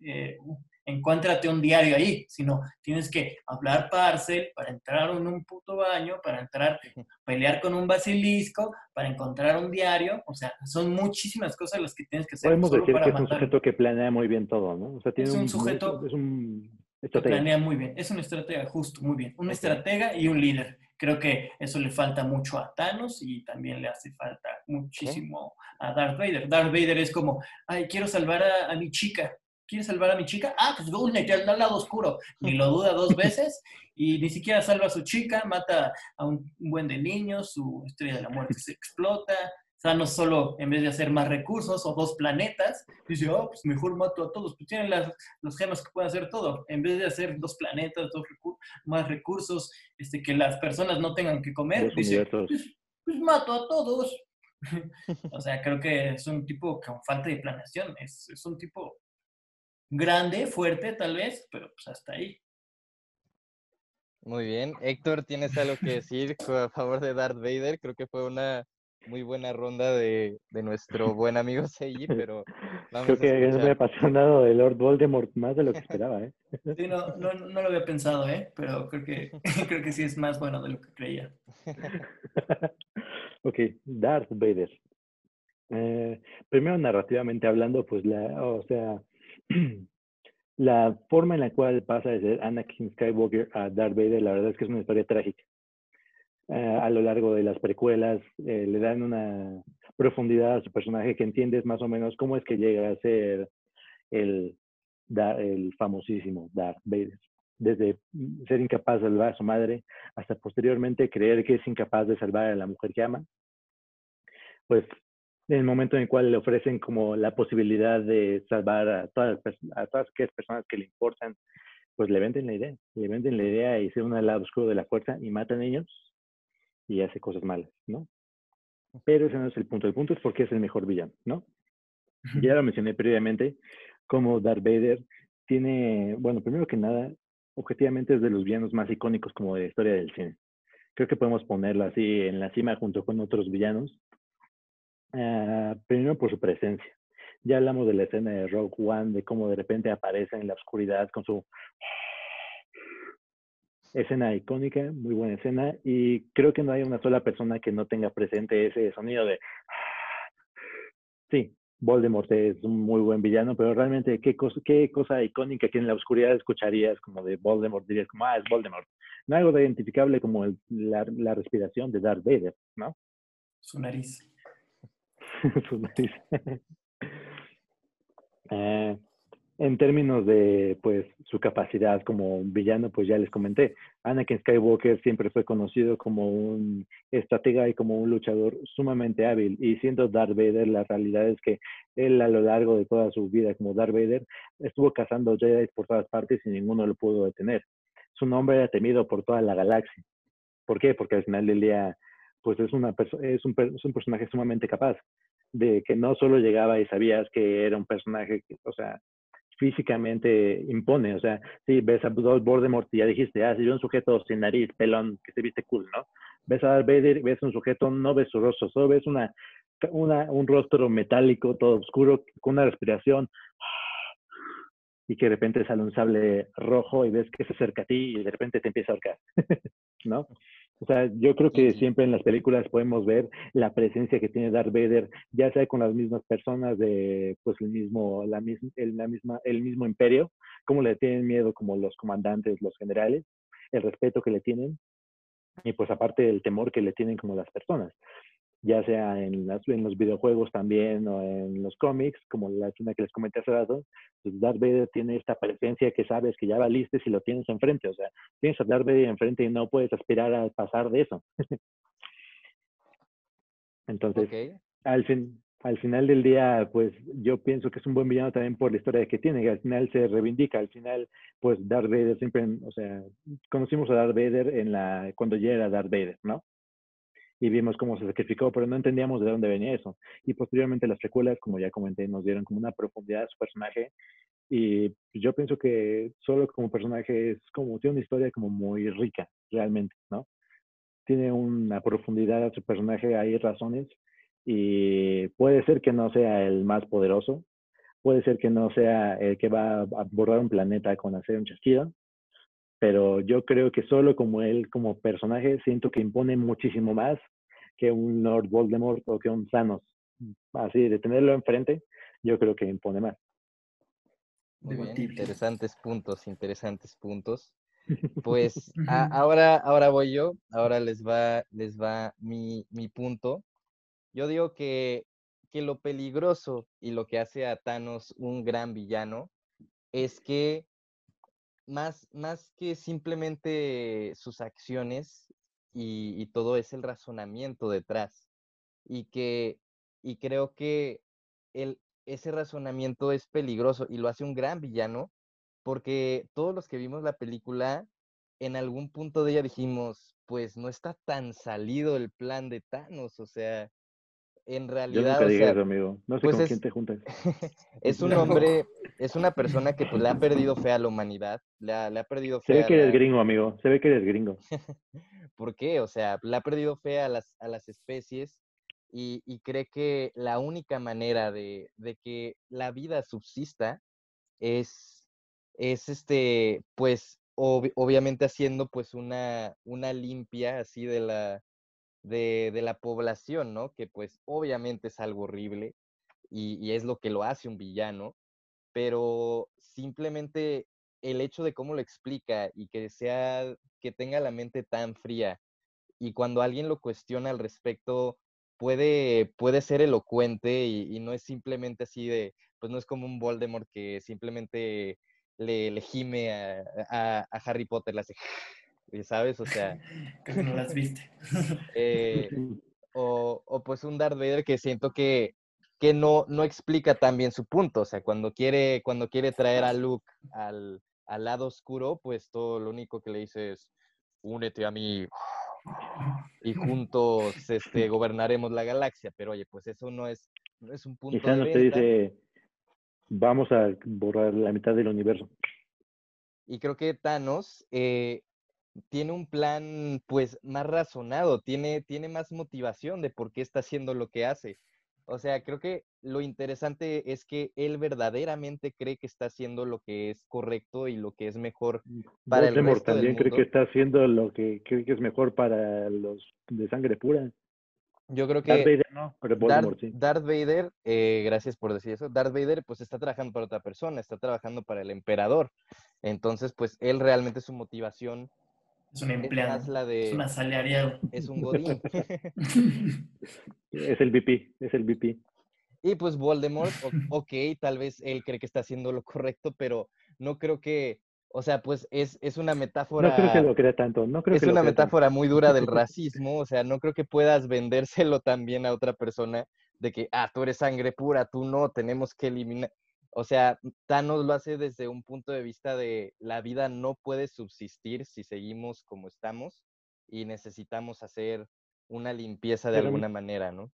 Eh, encuéntrate un diario ahí, sino tienes que hablar parcel para entrar en un puto baño, para entrar, pelear con un basilisco, para encontrar un diario, o sea, son muchísimas cosas las que tienes que hacer. Podemos decir que es un sujeto que planea muy bien todo, ¿no? O sea, tiene es un, sujeto es un que planea muy bien, es un estratega justo, muy bien, un estratega y un líder. Creo que eso le falta mucho a Thanos y también le hace falta muchísimo a Darth Vader. Darth Vader es como, ay, quiero salvar a, a mi chica, ¿Quieres salvar a mi chica? Ah, pues únete al lado oscuro. Ni lo duda dos veces y ni siquiera salva a su chica, mata a un, buen de niños, su estrella de la muerte se explota. O sea, no solo en vez de hacer más recursos o dos planetas, dice, oh, pues mejor mato a todos. Pues tienen las, los gemas que pueden hacer todo. En vez de hacer dos planetas, dos más recursos, este, que las personas no tengan que comer, dice, pues, pues, mato a todos. [laughs] o sea, creo que es un tipo con falta de planeación. Es, es un tipo grande, fuerte tal vez, pero pues hasta ahí. Muy bien. Héctor, ¿tienes algo que decir a favor de Darth Vader? Creo que fue una muy buena ronda de, nuestro buen amigo Seiji, [laughs] pero Creo que es muy apasionado de Lord Voldemort más de lo que esperaba, ¿eh? [laughs] Sí, no, no, no lo había pensado, ¿eh? Pero creo que, [laughs] creo que sí es más bueno de lo que creía. ok, Darth Vader. Eh, primero, narrativamente hablando, pues la, o sea, [clears throat] la forma en la cual pasa de ser Anakin Skywalker a Darth Vader, la verdad es que es una historia trágica. Eh, a lo largo de las precuelas eh, le dan una profundidad a su personaje que entiendes más o menos cómo es que llega a ser el, el famosísimo Darth Vader. Desde ser incapaz de salvar a su madre hasta posteriormente creer que es incapaz de salvar a la mujer que ama, pues en el momento en el cual le ofrecen como la posibilidad de salvar a todas, a todas aquellas personas que le importan, pues le venden la idea, le venden la idea y se un al lado oscuro de la fuerza y matan ellos. y hace cosas malas, ¿no? Pero ese no es el punto. El punto es por qué es el mejor villano, ¿no? Ya lo mencioné previamente, como Darth Vader tiene, bueno, primero que nada, objetivamente es de los villanos más icónicos como de la historia del cine. Creo que podemos ponerlo así en la cima junto con otros villanos. Ah, primero por su presencia. Ya hablamos de la escena de Rogue One, de cómo de repente aparece en la oscuridad con su escena icónica, muy buena escena, y creo que no hay una sola persona que no tenga presente ese sonido de... Sí, Voldemort es un muy buen villano, pero realmente, ¿qué cosa, qué cosa icónica que en la oscuridad escucharías como de Voldemort? Dirías como, ah, es Voldemort. No algo de identificable como la, la, respiración de Darth Vader, ¿no? Su nariz. [laughs] Nariz. eh, en términos de pues su capacidad como villano, pues ya les comenté. Anakin Skywalker siempre fue conocido como un estratega y como un luchador sumamente hábil. Y siendo Darth Vader, la realidad es que él a lo largo de toda su vida como Darth Vader estuvo cazando Jedi por todas partes y ninguno lo pudo detener. Su nombre era temido por toda la galaxia. ¿Por qué? Porque al final del pues es, una es, es un personaje sumamente capaz de que no solo llegaba y sabías que era un personaje, o sea, físicamente impone. O sea, si ves a Voldemort y ya dijiste, ah, si un sujeto sin nariz, pelón, que se viste cool, ¿no? Ves a Darth Vader, ves un sujeto, no ves su rostro, solo ves una, una, un rostro metálico, todo oscuro, con una respiración, [gasps] y que de repente sale un sable rojo y ves que se acerca a ti y de repente te empieza a ahorcar, [laughs] ¿no? O sea, yo creo que siempre en las películas podemos ver la presencia que tiene Darth Vader, ya sea con las mismas personas de, pues, el mismo, la, misma, el, la misma, el mismo imperio, cómo le tienen miedo como los comandantes, los generales, el respeto que le tienen, y pues aparte el temor que le tienen como las personas ya sea en, en los videojuegos también o en los cómics, como la escena que les comenté hace rato, pues Darth Vader tiene esta presencia que sabes que ya valiste si lo tienes enfrente, o sea, tienes a Darth Vader enfrente y no puedes aspirar a pasar de eso. [laughs] Entonces, al, fin, al final del día, pues yo pienso que es un buen villano también por la historia que tiene, que al final se reivindica, al final, pues Darth Vader siempre, o sea, conocimos a Darth Vader en la, cuando ya era Darth Vader, ¿no? Y vimos cómo se sacrificó, pero no entendíamos de dónde venía eso. Y posteriormente las secuelas, como ya comenté, nos dieron como una profundidad a su personaje y yo pienso que solo como personaje es como, tiene una historia como muy rica, realmente, ¿no? Tiene una profundidad a su personaje, hay razones y puede ser que no sea el más poderoso, puede ser que no sea el que va a abordar un planeta con hacer un chasquido, pero yo creo que solo como él, como personaje, siento que impone muchísimo más que un Lord Voldemort o que un Thanos. Así, de tenerlo enfrente, yo creo que impone más. Muy bien, interesantes puntos, interesantes puntos. [laughs] Pues ahora, ahora voy yo, ahora les va, les va mi, mi punto. Yo digo que, que lo peligroso y lo que hace a Thanos un gran villano es que más, más que simplemente sus acciones y, todo es el razonamiento detrás. Y que, y creo que el, ese razonamiento es peligroso y lo hace un gran villano, porque todos los que vimos la película, en algún punto de ella dijimos, pues no está tan salido el plan de Thanos, o sea, en realidad. Yo nunca amigo. No sé pues con quién te juntas. [laughs] es un [laughs] hombre, es una persona que pues le ha perdido [laughs] fe a la humanidad, le ha, le ha perdido fe. Se ve que eres gringo, amigo. Se ve que eres gringo. ¿Por qué? O sea, le ha perdido fe a las, a las especies y, y cree que la única manera de, de que la vida subsista es, es este, pues, obviamente haciendo pues una, una limpia así de la, de, la población, ¿no? Que pues obviamente es algo horrible y, es lo que lo hace un villano, pero simplemente el hecho de cómo lo explica y que sea, que tenga la mente tan fría y cuando alguien lo cuestiona al respecto, puede, puede ser elocuente y, no es simplemente así de, pues no es como un Voldemort que simplemente le, le gime a, a Harry Potter, le hace ¿sabes? O sea... [laughs] que no las viste. [laughs] Eh, o, o, pues un Darth Vader que siento que, que no, no explica tan bien su punto. O sea, cuando quiere, cuando quiere traer a Luke al, al lado oscuro, pues todo lo único que le dice es, únete a mí, y juntos este, gobernaremos la galaxia. Pero oye, pues eso no es, no es un punto Y Thanos de te dice, vamos a borrar la mitad del universo. Y creo que Thanos eh, tiene un plan pues más razonado, tiene, tiene más motivación de por qué está haciendo lo que hace. O sea, creo que lo interesante es que él verdaderamente cree que está haciendo lo que es correcto y lo que es mejor para el resto del también cree que está haciendo lo que cree que es mejor para los de sangre pura. Yo creo Darth que Vader no, pero Darth, sí. Darth Vader, eh, gracias por decir eso, Darth Vader pues está trabajando para otra persona, está trabajando para el emperador. Entonces, pues él realmente su motivación Es un empleado. la Es un de, asalariado. es un godín. [laughs] Es el VP, es el VP. Y pues Voldemort, ok, tal vez él cree que está haciendo lo correcto, pero no creo que, o sea, pues es, es una No creo que metáfora, lo crea tanto, no creo es que lo una crea tanto. metáfora muy dura del [laughs] racismo, o sea, no creo que puedas vendérselo también a otra persona de que, ah, tú eres sangre pura, tú no, tenemos que eliminar. O sea, Thanos lo hace desde un punto de vista de la vida no puede subsistir si seguimos como estamos y necesitamos hacer una limpieza de Pero- alguna manera, ¿no?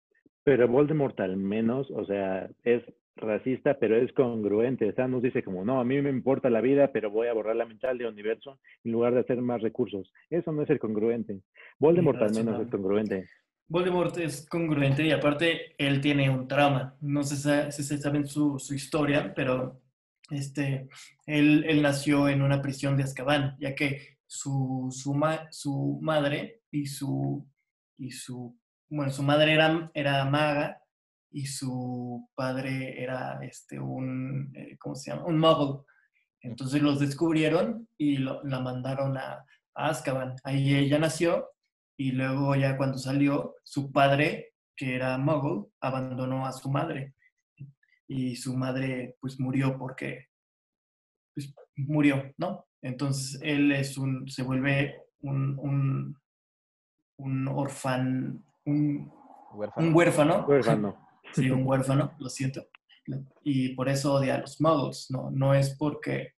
Pero Voldemort al menos, o sea, es racista, pero es congruente. Thanos dice como, no, a mí me importa la vida, pero voy a borrar la mitad del universo en lugar de hacer más recursos. Eso no es el congruente. Voldemort al menos es congruente. Voldemort es congruente y aparte él tiene un trauma. No sé sa- si se saben su, su historia, pero este, él, él nació en una prisión de Azkaban, ya que su, su, ma- su madre y su, y su, bueno, su madre era, era maga y su padre era este, un, eh, ¿cómo se llama? Un muggle. Entonces los descubrieron y lo- la mandaron a, a Azkaban. Ahí ella nació y luego ya cuando salió, su padre, que era muggle, abandonó a su madre. Y su madre pues murió porque pues, murió, ¿no? Entonces él es un, se vuelve un, un, un orfan, un, Huérfano. un huérfano. Huérfano. [laughs] Sí, un huérfano, lo siento. Y por eso odia a los muggles, no, no es porque,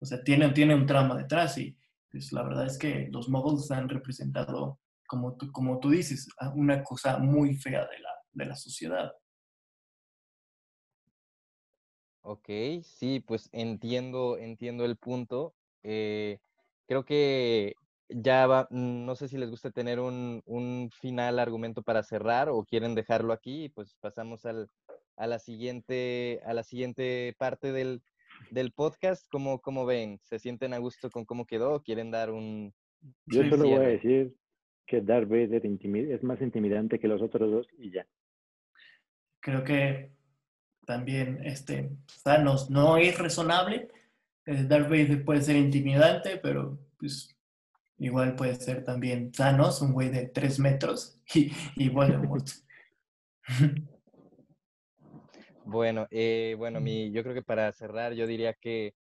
o sea, tiene, tiene un trama detrás y pues, la verdad es que los muggles han representado, como tú, como tú dices, a una cosa muy fea de la, de la sociedad. Ok, sí, pues entiendo, entiendo el punto. Eh, creo que ya va, no sé si les gusta tener un, un final argumento para cerrar o quieren dejarlo aquí, pues pasamos al, a la siguiente, a la siguiente parte del, del podcast. ¿Cómo, cómo ven? ¿Se sienten a gusto con cómo quedó quieren dar un... Yo Sí, solo voy a decir que Darth Vader es más intimidante que los otros dos y ya. Creo que también este, Thanos no es razonable. Eh, Darth Vader puede ser intimidante, pero pues igual puede ser también Thanos, un güey de tres metros, [laughs] y, y [laughs] Voldemort. [laughs] Bueno, eh, bueno, mi, yo creo que para cerrar, yo diría que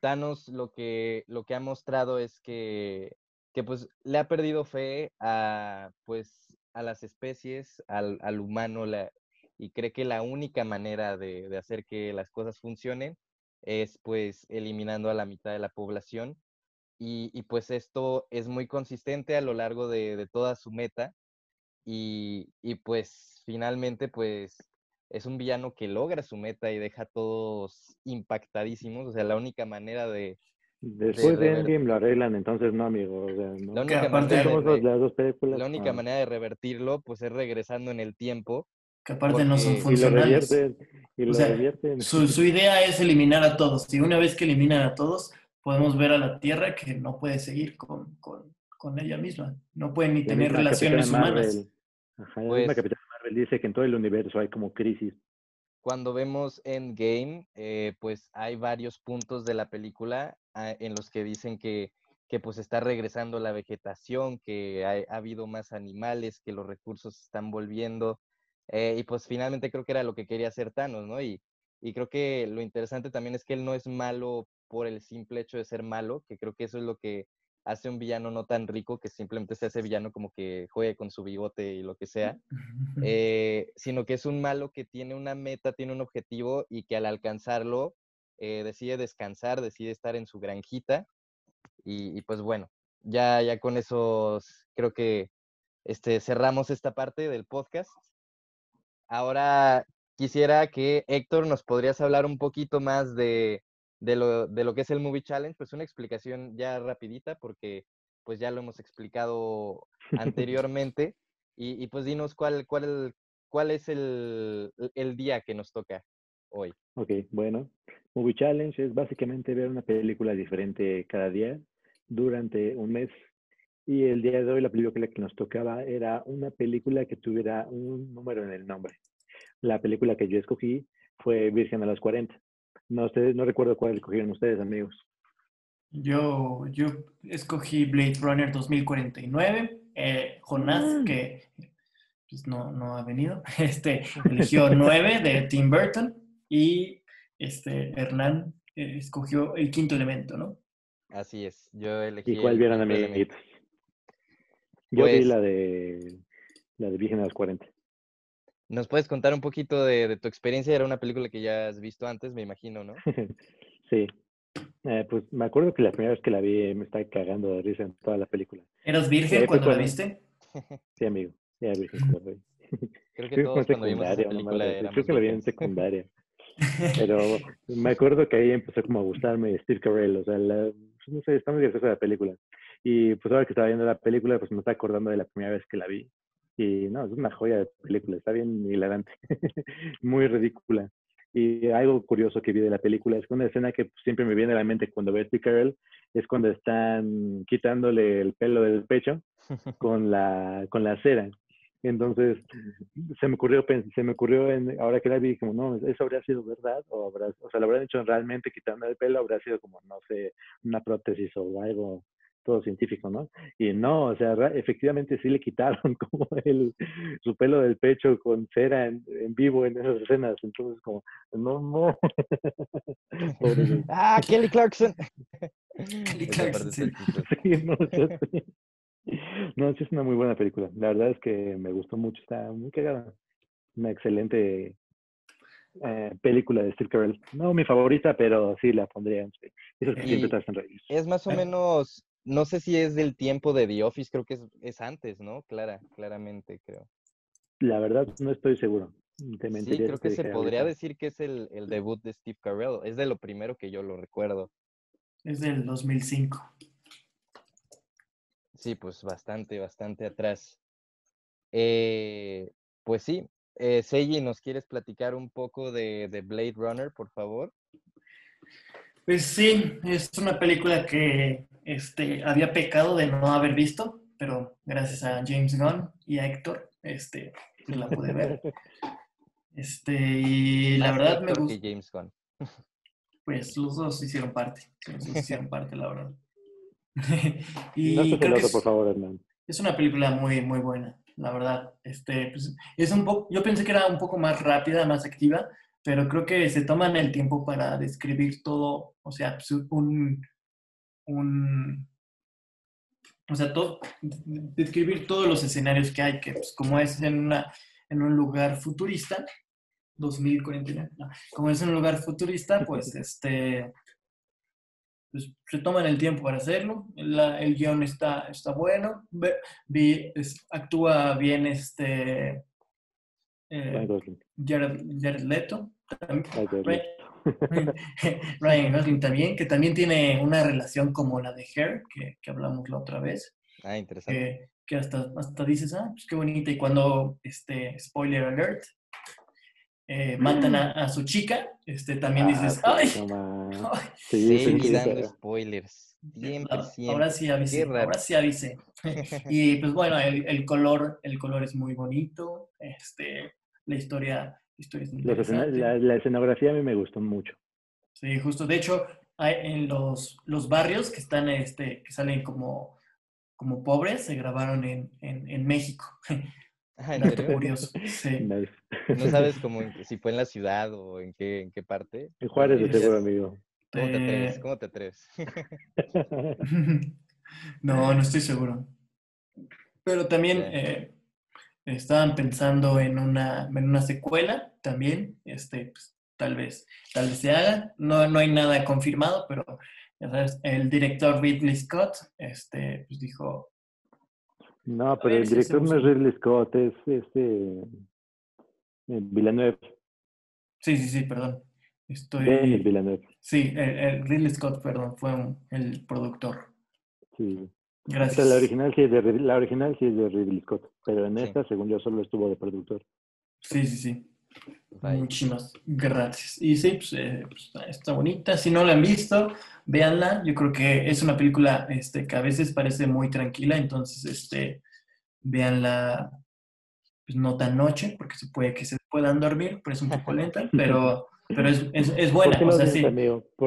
Thanos lo que, lo que ha mostrado es que, que pues le ha perdido fe a, pues, a las especies, al, al humano, la- y cree que la única manera de, de hacer que las cosas funcionen es pues eliminando a la mitad de la población. Y, y, pues esto es muy consistente a lo largo de, de toda su meta. Y, y pues finalmente pues es un villano que logra su meta y deja a todos impactadísimos. O sea, la única manera de... Después de Endgame lo arreglan, entonces no, amigo. O sea, no. La Que única aparte manera de, las dos películas. la única ah, manera de revertirlo pues es regresando en el tiempo. que aparte no son Porque- Y lo funcionales. revierten. Y O lo sea, revierten. Su, su idea es eliminar a todos. Y una vez que eliminan a todos, podemos ver a la Tierra que no puede seguir con, con, con ella misma. No puede ni La tener relaciones humanas. Marvel. Ajá, la Pues- misma Capitana Marvel dice que en todo el universo hay como crisis. Cuando vemos Endgame, eh, pues hay varios puntos de la película ah, en los que dicen que, que pues está regresando la vegetación, que ha, ha habido más animales, que los recursos están volviendo. eh, y pues finalmente creo que era lo que quería hacer Thanos, ¿no? Y, y creo que lo interesante también es que él no es malo por el simple hecho de ser malo, que creo que eso es lo que hace un villano no tan rico, que simplemente se hace villano como que juegue con su bigote y lo que sea [laughs] eh, sino que es un malo que tiene una meta, tiene un objetivo y que al alcanzarlo eh, decide descansar, decide estar en su granjita. Y, y pues bueno, ya, ya con eso creo que este, cerramos esta parte del podcast. Ahora quisiera que Héctor nos podrías hablar un poquito más de, de, lo, de lo que es el Movie Challenge, pues una explicación ya rapidita porque pues ya lo hemos explicado [laughs] anteriormente. Y, y, pues dinos cuál, cuál, cuál es el, el, día que nos toca hoy. Ok, bueno, Movie Challenge es básicamente ver una película diferente cada día durante un mes. Y el día de hoy la película que nos tocaba era una película que tuviera un número en el nombre. La película que yo escogí fue Virgen a los 40. No, ustedes, no recuerdo cuál escogieron ustedes, amigos. Yo, yo escogí Blade Runner 2049. Eh, Jonás, ah. que pues, no, no ha venido, [laughs] este, [laughs] eligió 9 de Tim Burton y este, Hernán eh, escogió el quinto elemento, ¿no? Así es, yo elegí. ¿Y cuál vieron, amiguitos? Yo vi pues la de la de Virgen a los 40. ¿Nos puedes contar un poquito de, de, tu experiencia? Era una película que ya has visto antes, me imagino, ¿no? [laughs] sí. Eh, pues me acuerdo que la primera vez que la vi me estaba cagando de risa en toda la película. ¿Eras virgen cuando la viste? [laughs] Sí, amigo. Ya, virgen [laughs] Creo que todos cuando vimos esa película Creo que la vi en secundaria. Pero me acuerdo que ahí empezó como a gustarme Steve Carell. O sea, la, no sé, está muy graciosa la película. Y pues ahora que estaba viendo la película, pues me está acordando de la primera vez que la vi. Y no, es una joya de película, está bien hilarante, [laughs] muy ridícula. Y algo curioso que vi de la película es que una escena que siempre me viene a la mente cuando veo a Steve es cuando están quitándole el pelo del pecho [laughs] con la, con la cera. Entonces, se me ocurrió, se me ocurrió en, ahora que la vi, como, no, ¿eso habría sido verdad? O, habrá, o sea, ¿lo habrán hecho realmente quitando el pelo? ¿Habría sido como, no sé, una prótesis o algo todo científico, ¿no? Y no, o sea, efectivamente sí le quitaron [laughs] como el, su pelo del pecho con cera en, vivo en esas escenas, entonces como, no, no. [laughs] ah, Kelly Clarkson. [laughs] Kelly Clarkson. Sí, no, sí. no, sí es una muy buena película. La verdad es que me gustó mucho, está muy cagada. Una excelente eh, película de Steve Carell. No mi favorita, pero sí la pondría. Esas que siempre te hacen reír. Es más o menos no sé si es del tiempo de The Office, creo que es, es antes, ¿no? Clara, claramente, creo. La verdad, no estoy seguro. sí, creo que se podría decir que es el, el, debut de Steve Carell. Es de lo primero que yo lo recuerdo. Es del 2005. Sí, pues bastante, bastante atrás. Eh, pues sí, eh, Seiji, ¿nos quieres platicar un poco de, de Blade Runner, por favor? Pues sí, es una película que este, había pecado de no haber visto, pero gracias a James Gunn y a Héctor, este, pues la pude ver. [laughs] Este, y la verdad me gusta. James Gunn. [laughs] Pues los dos hicieron parte, los dos hicieron parte, la verdad. [laughs] y no creo que es, por favor, Hernán. Es una película muy, muy buena, la verdad. Este, pues, es un poco, yo pensé que era un poco más rápida, más activa, pero creo que se toman el tiempo para describir todo, o sea, un, un o sea, todo, describir todos los escenarios que hay, que pues, como es en, una, en un lugar futurista, 2049, como es en un lugar futurista, pues este, pues, se toman el tiempo para hacerlo, el guion está, está bueno, vi, actúa bien este eh, Jared, Leto, [laughs] Ryan Gosling también, que también tiene una relación como la de Hair, que, que hablamos la otra vez. Ah, interesante. que hasta, hasta dices, ah, pues qué bonita. Y cuando, este, spoiler alert, eh, matan a, su chica, este, también dices, ah, [laughs] ¡ay! sí, sí, dando spoilers. Siempre, Ahora sí avise, ahora sí avise. y pues bueno, el, el, color, el color es muy bonito, este, la historia la, escenografía a mí me gustó mucho. Sí, justo. De hecho, hay en los, los barrios que están, este, que salen como, como pobres, se grabaron en, en, México. [laughs] Ah, ¿en curioso. No sabes [laughs] cómo, si fue en la ciudad o en qué, en qué parte. En Juárez, de seguro, amigo. ¿Cómo te atreves? ¿Cómo te atreves? [laughs] no, no estoy seguro. Pero también eh, estaban pensando en una, en una secuela también, este, pues, tal vez, tal vez se haga. No, no hay nada confirmado, pero ya sabes, el director Ridley Scott, este, pues dijo... No, pero el director no es Ridley Scott, es este... Villeneuve. Sí, sí, sí, perdón. Estoy... Denis. Sí, el, Ridley Scott, perdón, fue el productor. Sí. Gracias. la original sí es de la original sí es de Ridley Scott, pero en esta, según yo, solo estuvo de productor. Sí, sí, sí. Muchísimas gracias. Y sí, pues, eh, pues, está bonita. Si no la han visto, véanla. Yo creo que es una película este, que a veces parece muy tranquila, entonces este, véanla pues, no tan noche, porque se puede que se puedan dormir, pero es un poco lenta, pero [laughs] pero es, es, es buena. O sea, sí,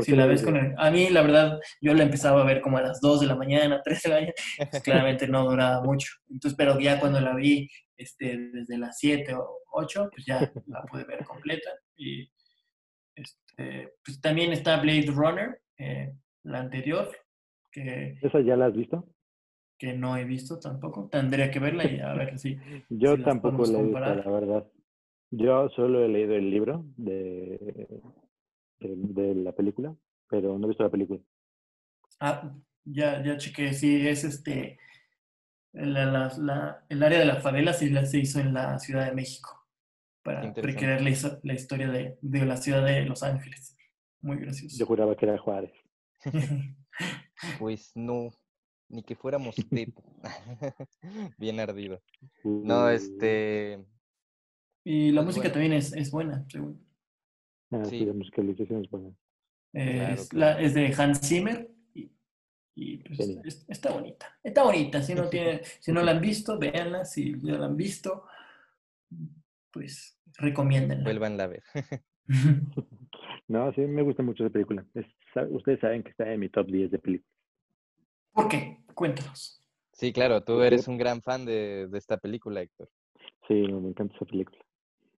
si la ves con el, A mí, la verdad, yo la empezaba a ver como a las 2 de la mañana, [laughs] 3 de la mañana, pues [laughs] claramente no duraba mucho. Entonces, pero ya cuando la vi este, desde las 7 o 8, pues ya [laughs] la pude ver completa. Y este, pues también está Blade Runner, eh, la anterior. Que, ¿Esa ya la has visto? Que no he visto tampoco. Tendría que verla y a ver si. Yo tampoco la he visto, la verdad. Yo solo he leído el libro de, de, la película, pero no he visto la película. Ah, ya, ya chequé, sí, es este, la, la, el área de la favela sí la se hizo en la Ciudad de México, para recrear la, la historia de, de, la ciudad de Los Ángeles. Muy gracioso. Yo juraba que era Juárez. [laughs] pues no, ni que fuéramos tipo. [laughs] Bien ardido. No, este, y la música también es, es buena, según. Ah, sí. la musicalización es buena. es, La, es de Hans Zimmer y, pues, está bonita. Está bonita. Si no, tiene, [laughs] si no la han visto, véanla. Si ya la han visto, pues recomiéndenla. Vuelvan a ver. [laughs] [laughs] no, sí, me gusta mucho esa película. ustedes saben que está en mi top 10 de películas. ¿Por qué? Cuéntanos. Sí, claro, tú eres un gran fan de, de esta película, Héctor. Sí, me encanta esa película.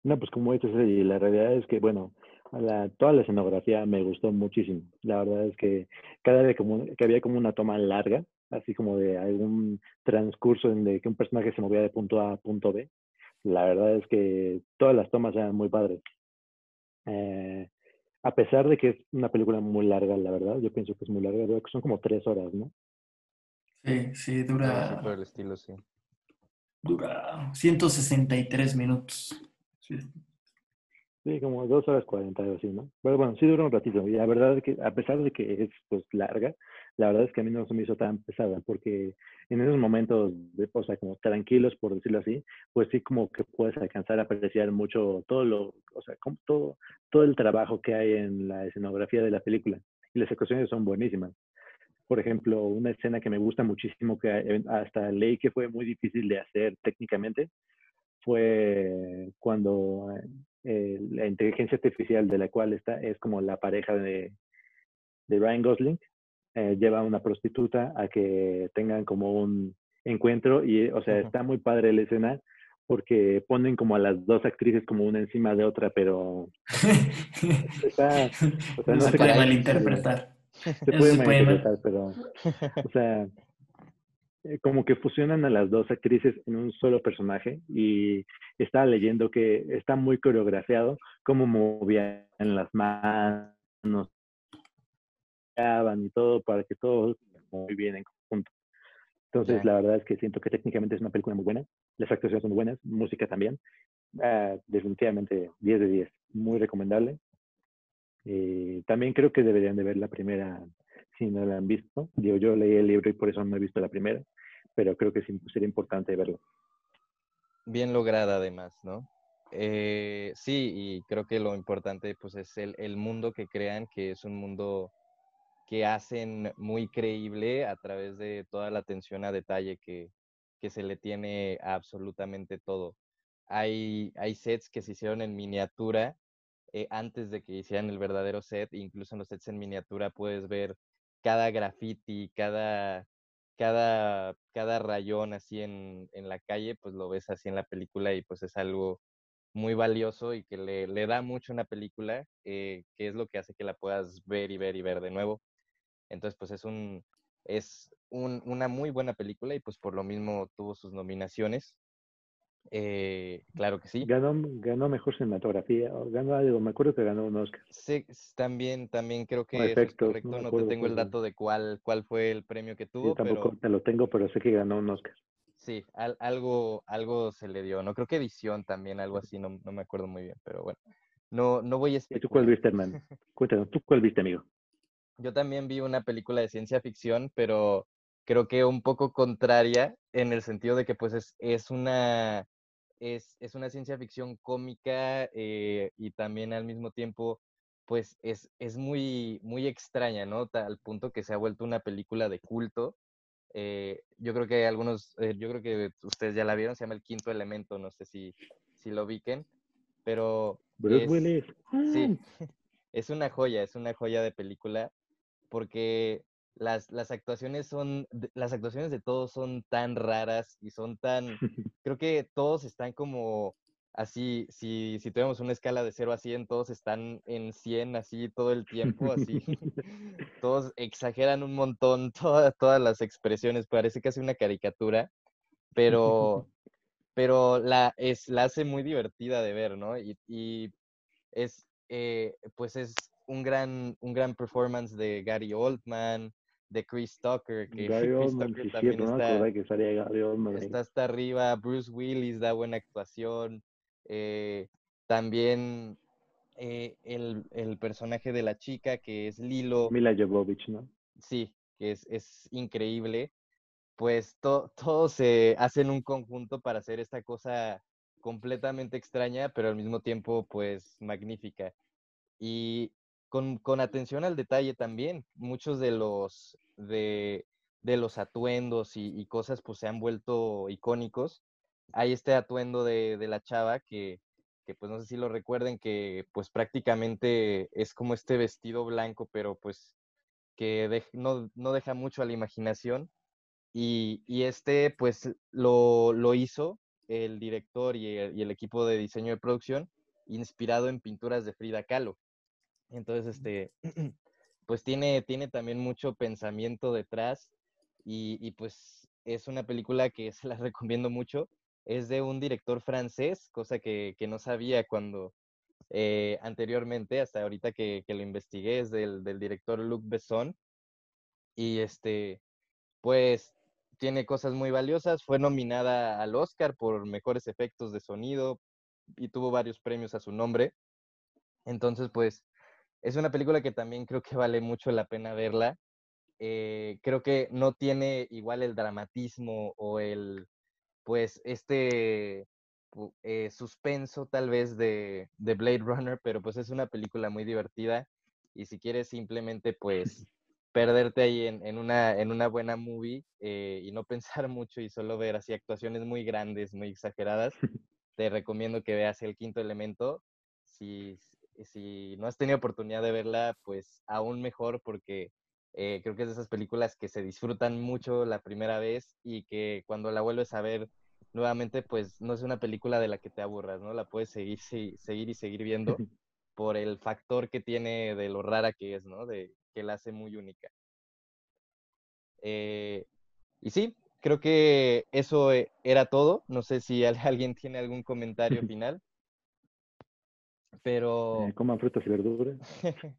No, pues como dices, y la realidad es que, bueno, la, toda la escenografía me gustó muchísimo. La verdad es que cada vez como, que había como una toma larga, así como de algún transcurso en de que un personaje se movía de punto A a punto B, la verdad es que todas las tomas eran muy padres. Eh, a pesar de que es una película muy larga, la verdad, yo pienso que es muy larga, que son como tres horas, ¿no? Sí, sí, dura. por el estilo, sí. Dura 163 minutos. Sí. como dos horas cuarenta o así, ¿no? Pero bueno, sí dura un ratito. Y la verdad es que, a pesar de que es pues larga, la verdad es que a mí no se me hizo tan pesada, porque en esos momentos, de, o sea, como tranquilos, por decirlo así, pues sí como que puedes alcanzar a apreciar mucho todo lo, o sea, como todo, todo el trabajo que hay en la escenografía de la película. Y las actuaciones son buenísimas. Por ejemplo, una escena que me gusta muchísimo, que eh, hasta leí que fue muy difícil de hacer técnicamente, fue cuando eh, la inteligencia artificial de la cual está es como la pareja de, de Ryan Gosling eh, lleva a una prostituta a que tengan como un encuentro y o sea está muy padre la escena porque ponen como a las dos actrices como una encima de otra pero [laughs] está, no, se puede malinterpretar. Se puede malinterpretar pero o sea eh, como que fusionan a las dos actrices en un solo personaje y estaba leyendo que está muy coreografiado cómo movían las manos y todo para que todo muy bien en conjunto. Entonces, la verdad es que siento que técnicamente es una película muy buena, las actuaciones son muy buenas, música también. Ah, definitivamente 10 de 10, muy recomendable. Eh, también creo que deberían de ver la primera si no la han visto. Digo, yo leí el libro y por eso no he visto la primera, pero creo que sería importante verlo. Bien lograda además, ¿no? Eh, sí, y creo que lo importante pues es el, el, mundo que crean, que es un mundo que hacen muy creíble a través de toda la atención a detalle que, que se le tiene a absolutamente todo. Hay, hay sets que se hicieron en miniatura eh, antes de que hicieran el verdadero set, incluso en los sets en miniatura puedes ver cada graffiti, cada, cada, cada rayón así en, en, la calle, pues lo ves así en la película y pues es algo muy valioso y que le, le da mucho a una película, eh, que es lo que hace que la puedas ver y ver y ver de nuevo. Entonces, pues es un es un, una muy buena película y pues por lo mismo tuvo sus nominaciones. Eh, claro que sí. Ganó, ganó mejor cinematografía, ganó algo, me acuerdo que ganó un Oscar. Sí, también, también creo que es correcto, no, te tengo el dato de cuál, cuál fue el premio que tuvo. tampoco te lo tengo, pero sé que ganó un Oscar. Sí, algo, algo se le dio, ¿no? Creo que edición también, algo así, no, no me acuerdo muy bien, pero bueno. No, no voy a ¿Y tú cuál viste, hermano? [laughs] Cuéntanos, ¿tú cuál viste, amigo? Yo también vi una película de ciencia ficción, pero creo que un poco contraria en el sentido de que pues es, es una es, es, una ciencia ficción cómica eh, y también al mismo tiempo pues es, es muy, muy extraña, ¿no? Al punto que se ha vuelto una película de culto. Eh, yo creo que algunos, eh, yo creo que ustedes ya la vieron, se llama El Quinto Elemento, no sé si, si lo ubiquen, pero... Bruce Sí, [laughs] es una joya, es una joya de película porque las, las actuaciones son, las actuaciones de todos son tan raras y son tan, [laughs] creo que todos están como así, si, si tuviéramos una escala de 0 a 100, todos están en 100 así todo el tiempo, así, [laughs] [laughs] todos exageran un montón todas, todas las expresiones, parece casi una caricatura, pero, pero la, es, la hace muy divertida de ver, ¿no? Y, y es, eh, pues es un gran, un gran performance de Gary Oldman, de Chris Tucker, que [laughs] Gary Oldman, Tucker también está, que Gary Oldman está hasta arriba, Bruce Willis da buena actuación, eh, también eh, el, el, personaje de la chica que es Lilo. Mila Jovovich, ¿no? Sí, que es, es increíble. Pues todos se hacen un conjunto para hacer esta cosa completamente extraña, pero al mismo tiempo, pues, magnífica. Y con, con, atención al detalle también. Muchos de los, de, de los atuendos y, y, cosas pues se han vuelto icónicos. Hay este atuendo de, de la chava que, que, pues no sé si lo recuerden, que pues prácticamente es como este vestido blanco, pero pues que no, no, deja mucho a la imaginación. Y, y este pues lo, lo, hizo el director y el, y el equipo de diseño de producción inspirado en pinturas de Frida Kahlo. Entonces, este, [clears throat] pues tiene, tiene también mucho pensamiento detrás y, y, pues es una película que [laughs] se la recomiendo mucho. Es de un director francés, cosa que, que no sabía cuando eh, anteriormente, hasta ahorita que, que, lo investigué, es del, del director Luc Besson. Y este, pues tiene cosas muy valiosas. Fue nominada al Oscar por mejores efectos de sonido y tuvo varios premios a su nombre. Entonces, pues es una película que también creo que vale mucho la pena verla. Eh, creo que no tiene igual el dramatismo o el, pues, este eh, suspenso tal vez de, de, Blade Runner, pero pues es una película muy divertida y si quieres simplemente pues perderte ahí en, en una, en una buena movie eh, y no pensar [laughs] mucho y solo ver así actuaciones muy grandes, muy exageradas, [laughs] te recomiendo que veas El Quinto Elemento. Si, si no has tenido oportunidad de verla, pues aún mejor porque eh, creo que es de esas películas que se disfrutan mucho la primera vez y que cuando la vuelves a ver nuevamente, pues no es una película de la que te aburras, ¿no? La puedes seguir, seguir y seguir viendo [laughs] por el factor que tiene de lo rara que es, ¿no? De que la hace muy única. Eh, y sí, creo que eso eh, era todo. No sé si [laughs] alguien tiene algún comentario [laughs] final. Pero. Eh, coman frutas y verduras. [laughs]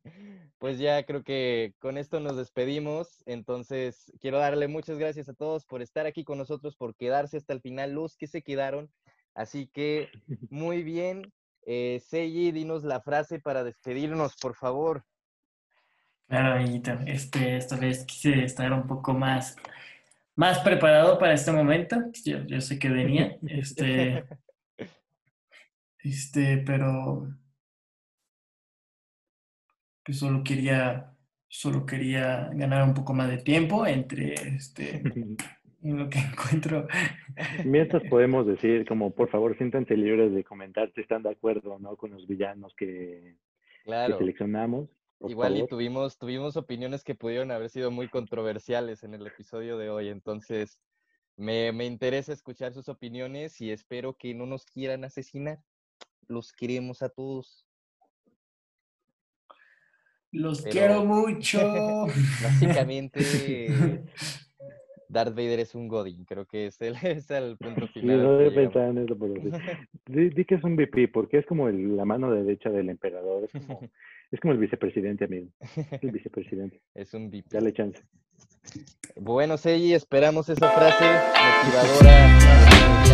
pues ya creo que con esto nos despedimos. Entonces, quiero darle muchas gracias a todos por estar aquí con nosotros, por quedarse hasta el final, los que se quedaron. Así que, [laughs] muy bien. Eh, Seiji, dinos la frase para despedirnos, por favor. Claro, amiguito. Este, esta vez quise estar un poco más, más preparado para este momento. Yo, yo sé que venía. [laughs] Este, este, pero que solo quería, solo quería ganar un poco más de tiempo entre este, [laughs] en lo que [laughs] encuentro. Mientras podemos decir, como por favor, siéntanse libres de comentar si están de acuerdo no con los villanos que, seleccionamos. Igual y tuvimos, tuvimos opiniones que pudieron haber sido muy controversiales en el episodio de hoy, entonces me, me interesa escuchar sus opiniones y espero que no nos quieran asesinar. Los queremos a todos. Los quiero mucho. [laughs] Básicamente, [laughs] Darth Vader es un Godin, creo que es el, [laughs] es el punto final. en eso, pero sí. Di, que es un VP, porque es como el- la mano derecha del emperador. Es como, es como el vicepresidente, amigo. El vicepresidente. Es un VP. Dale chance. Bueno, Seiji, esperamos esa frase motivadora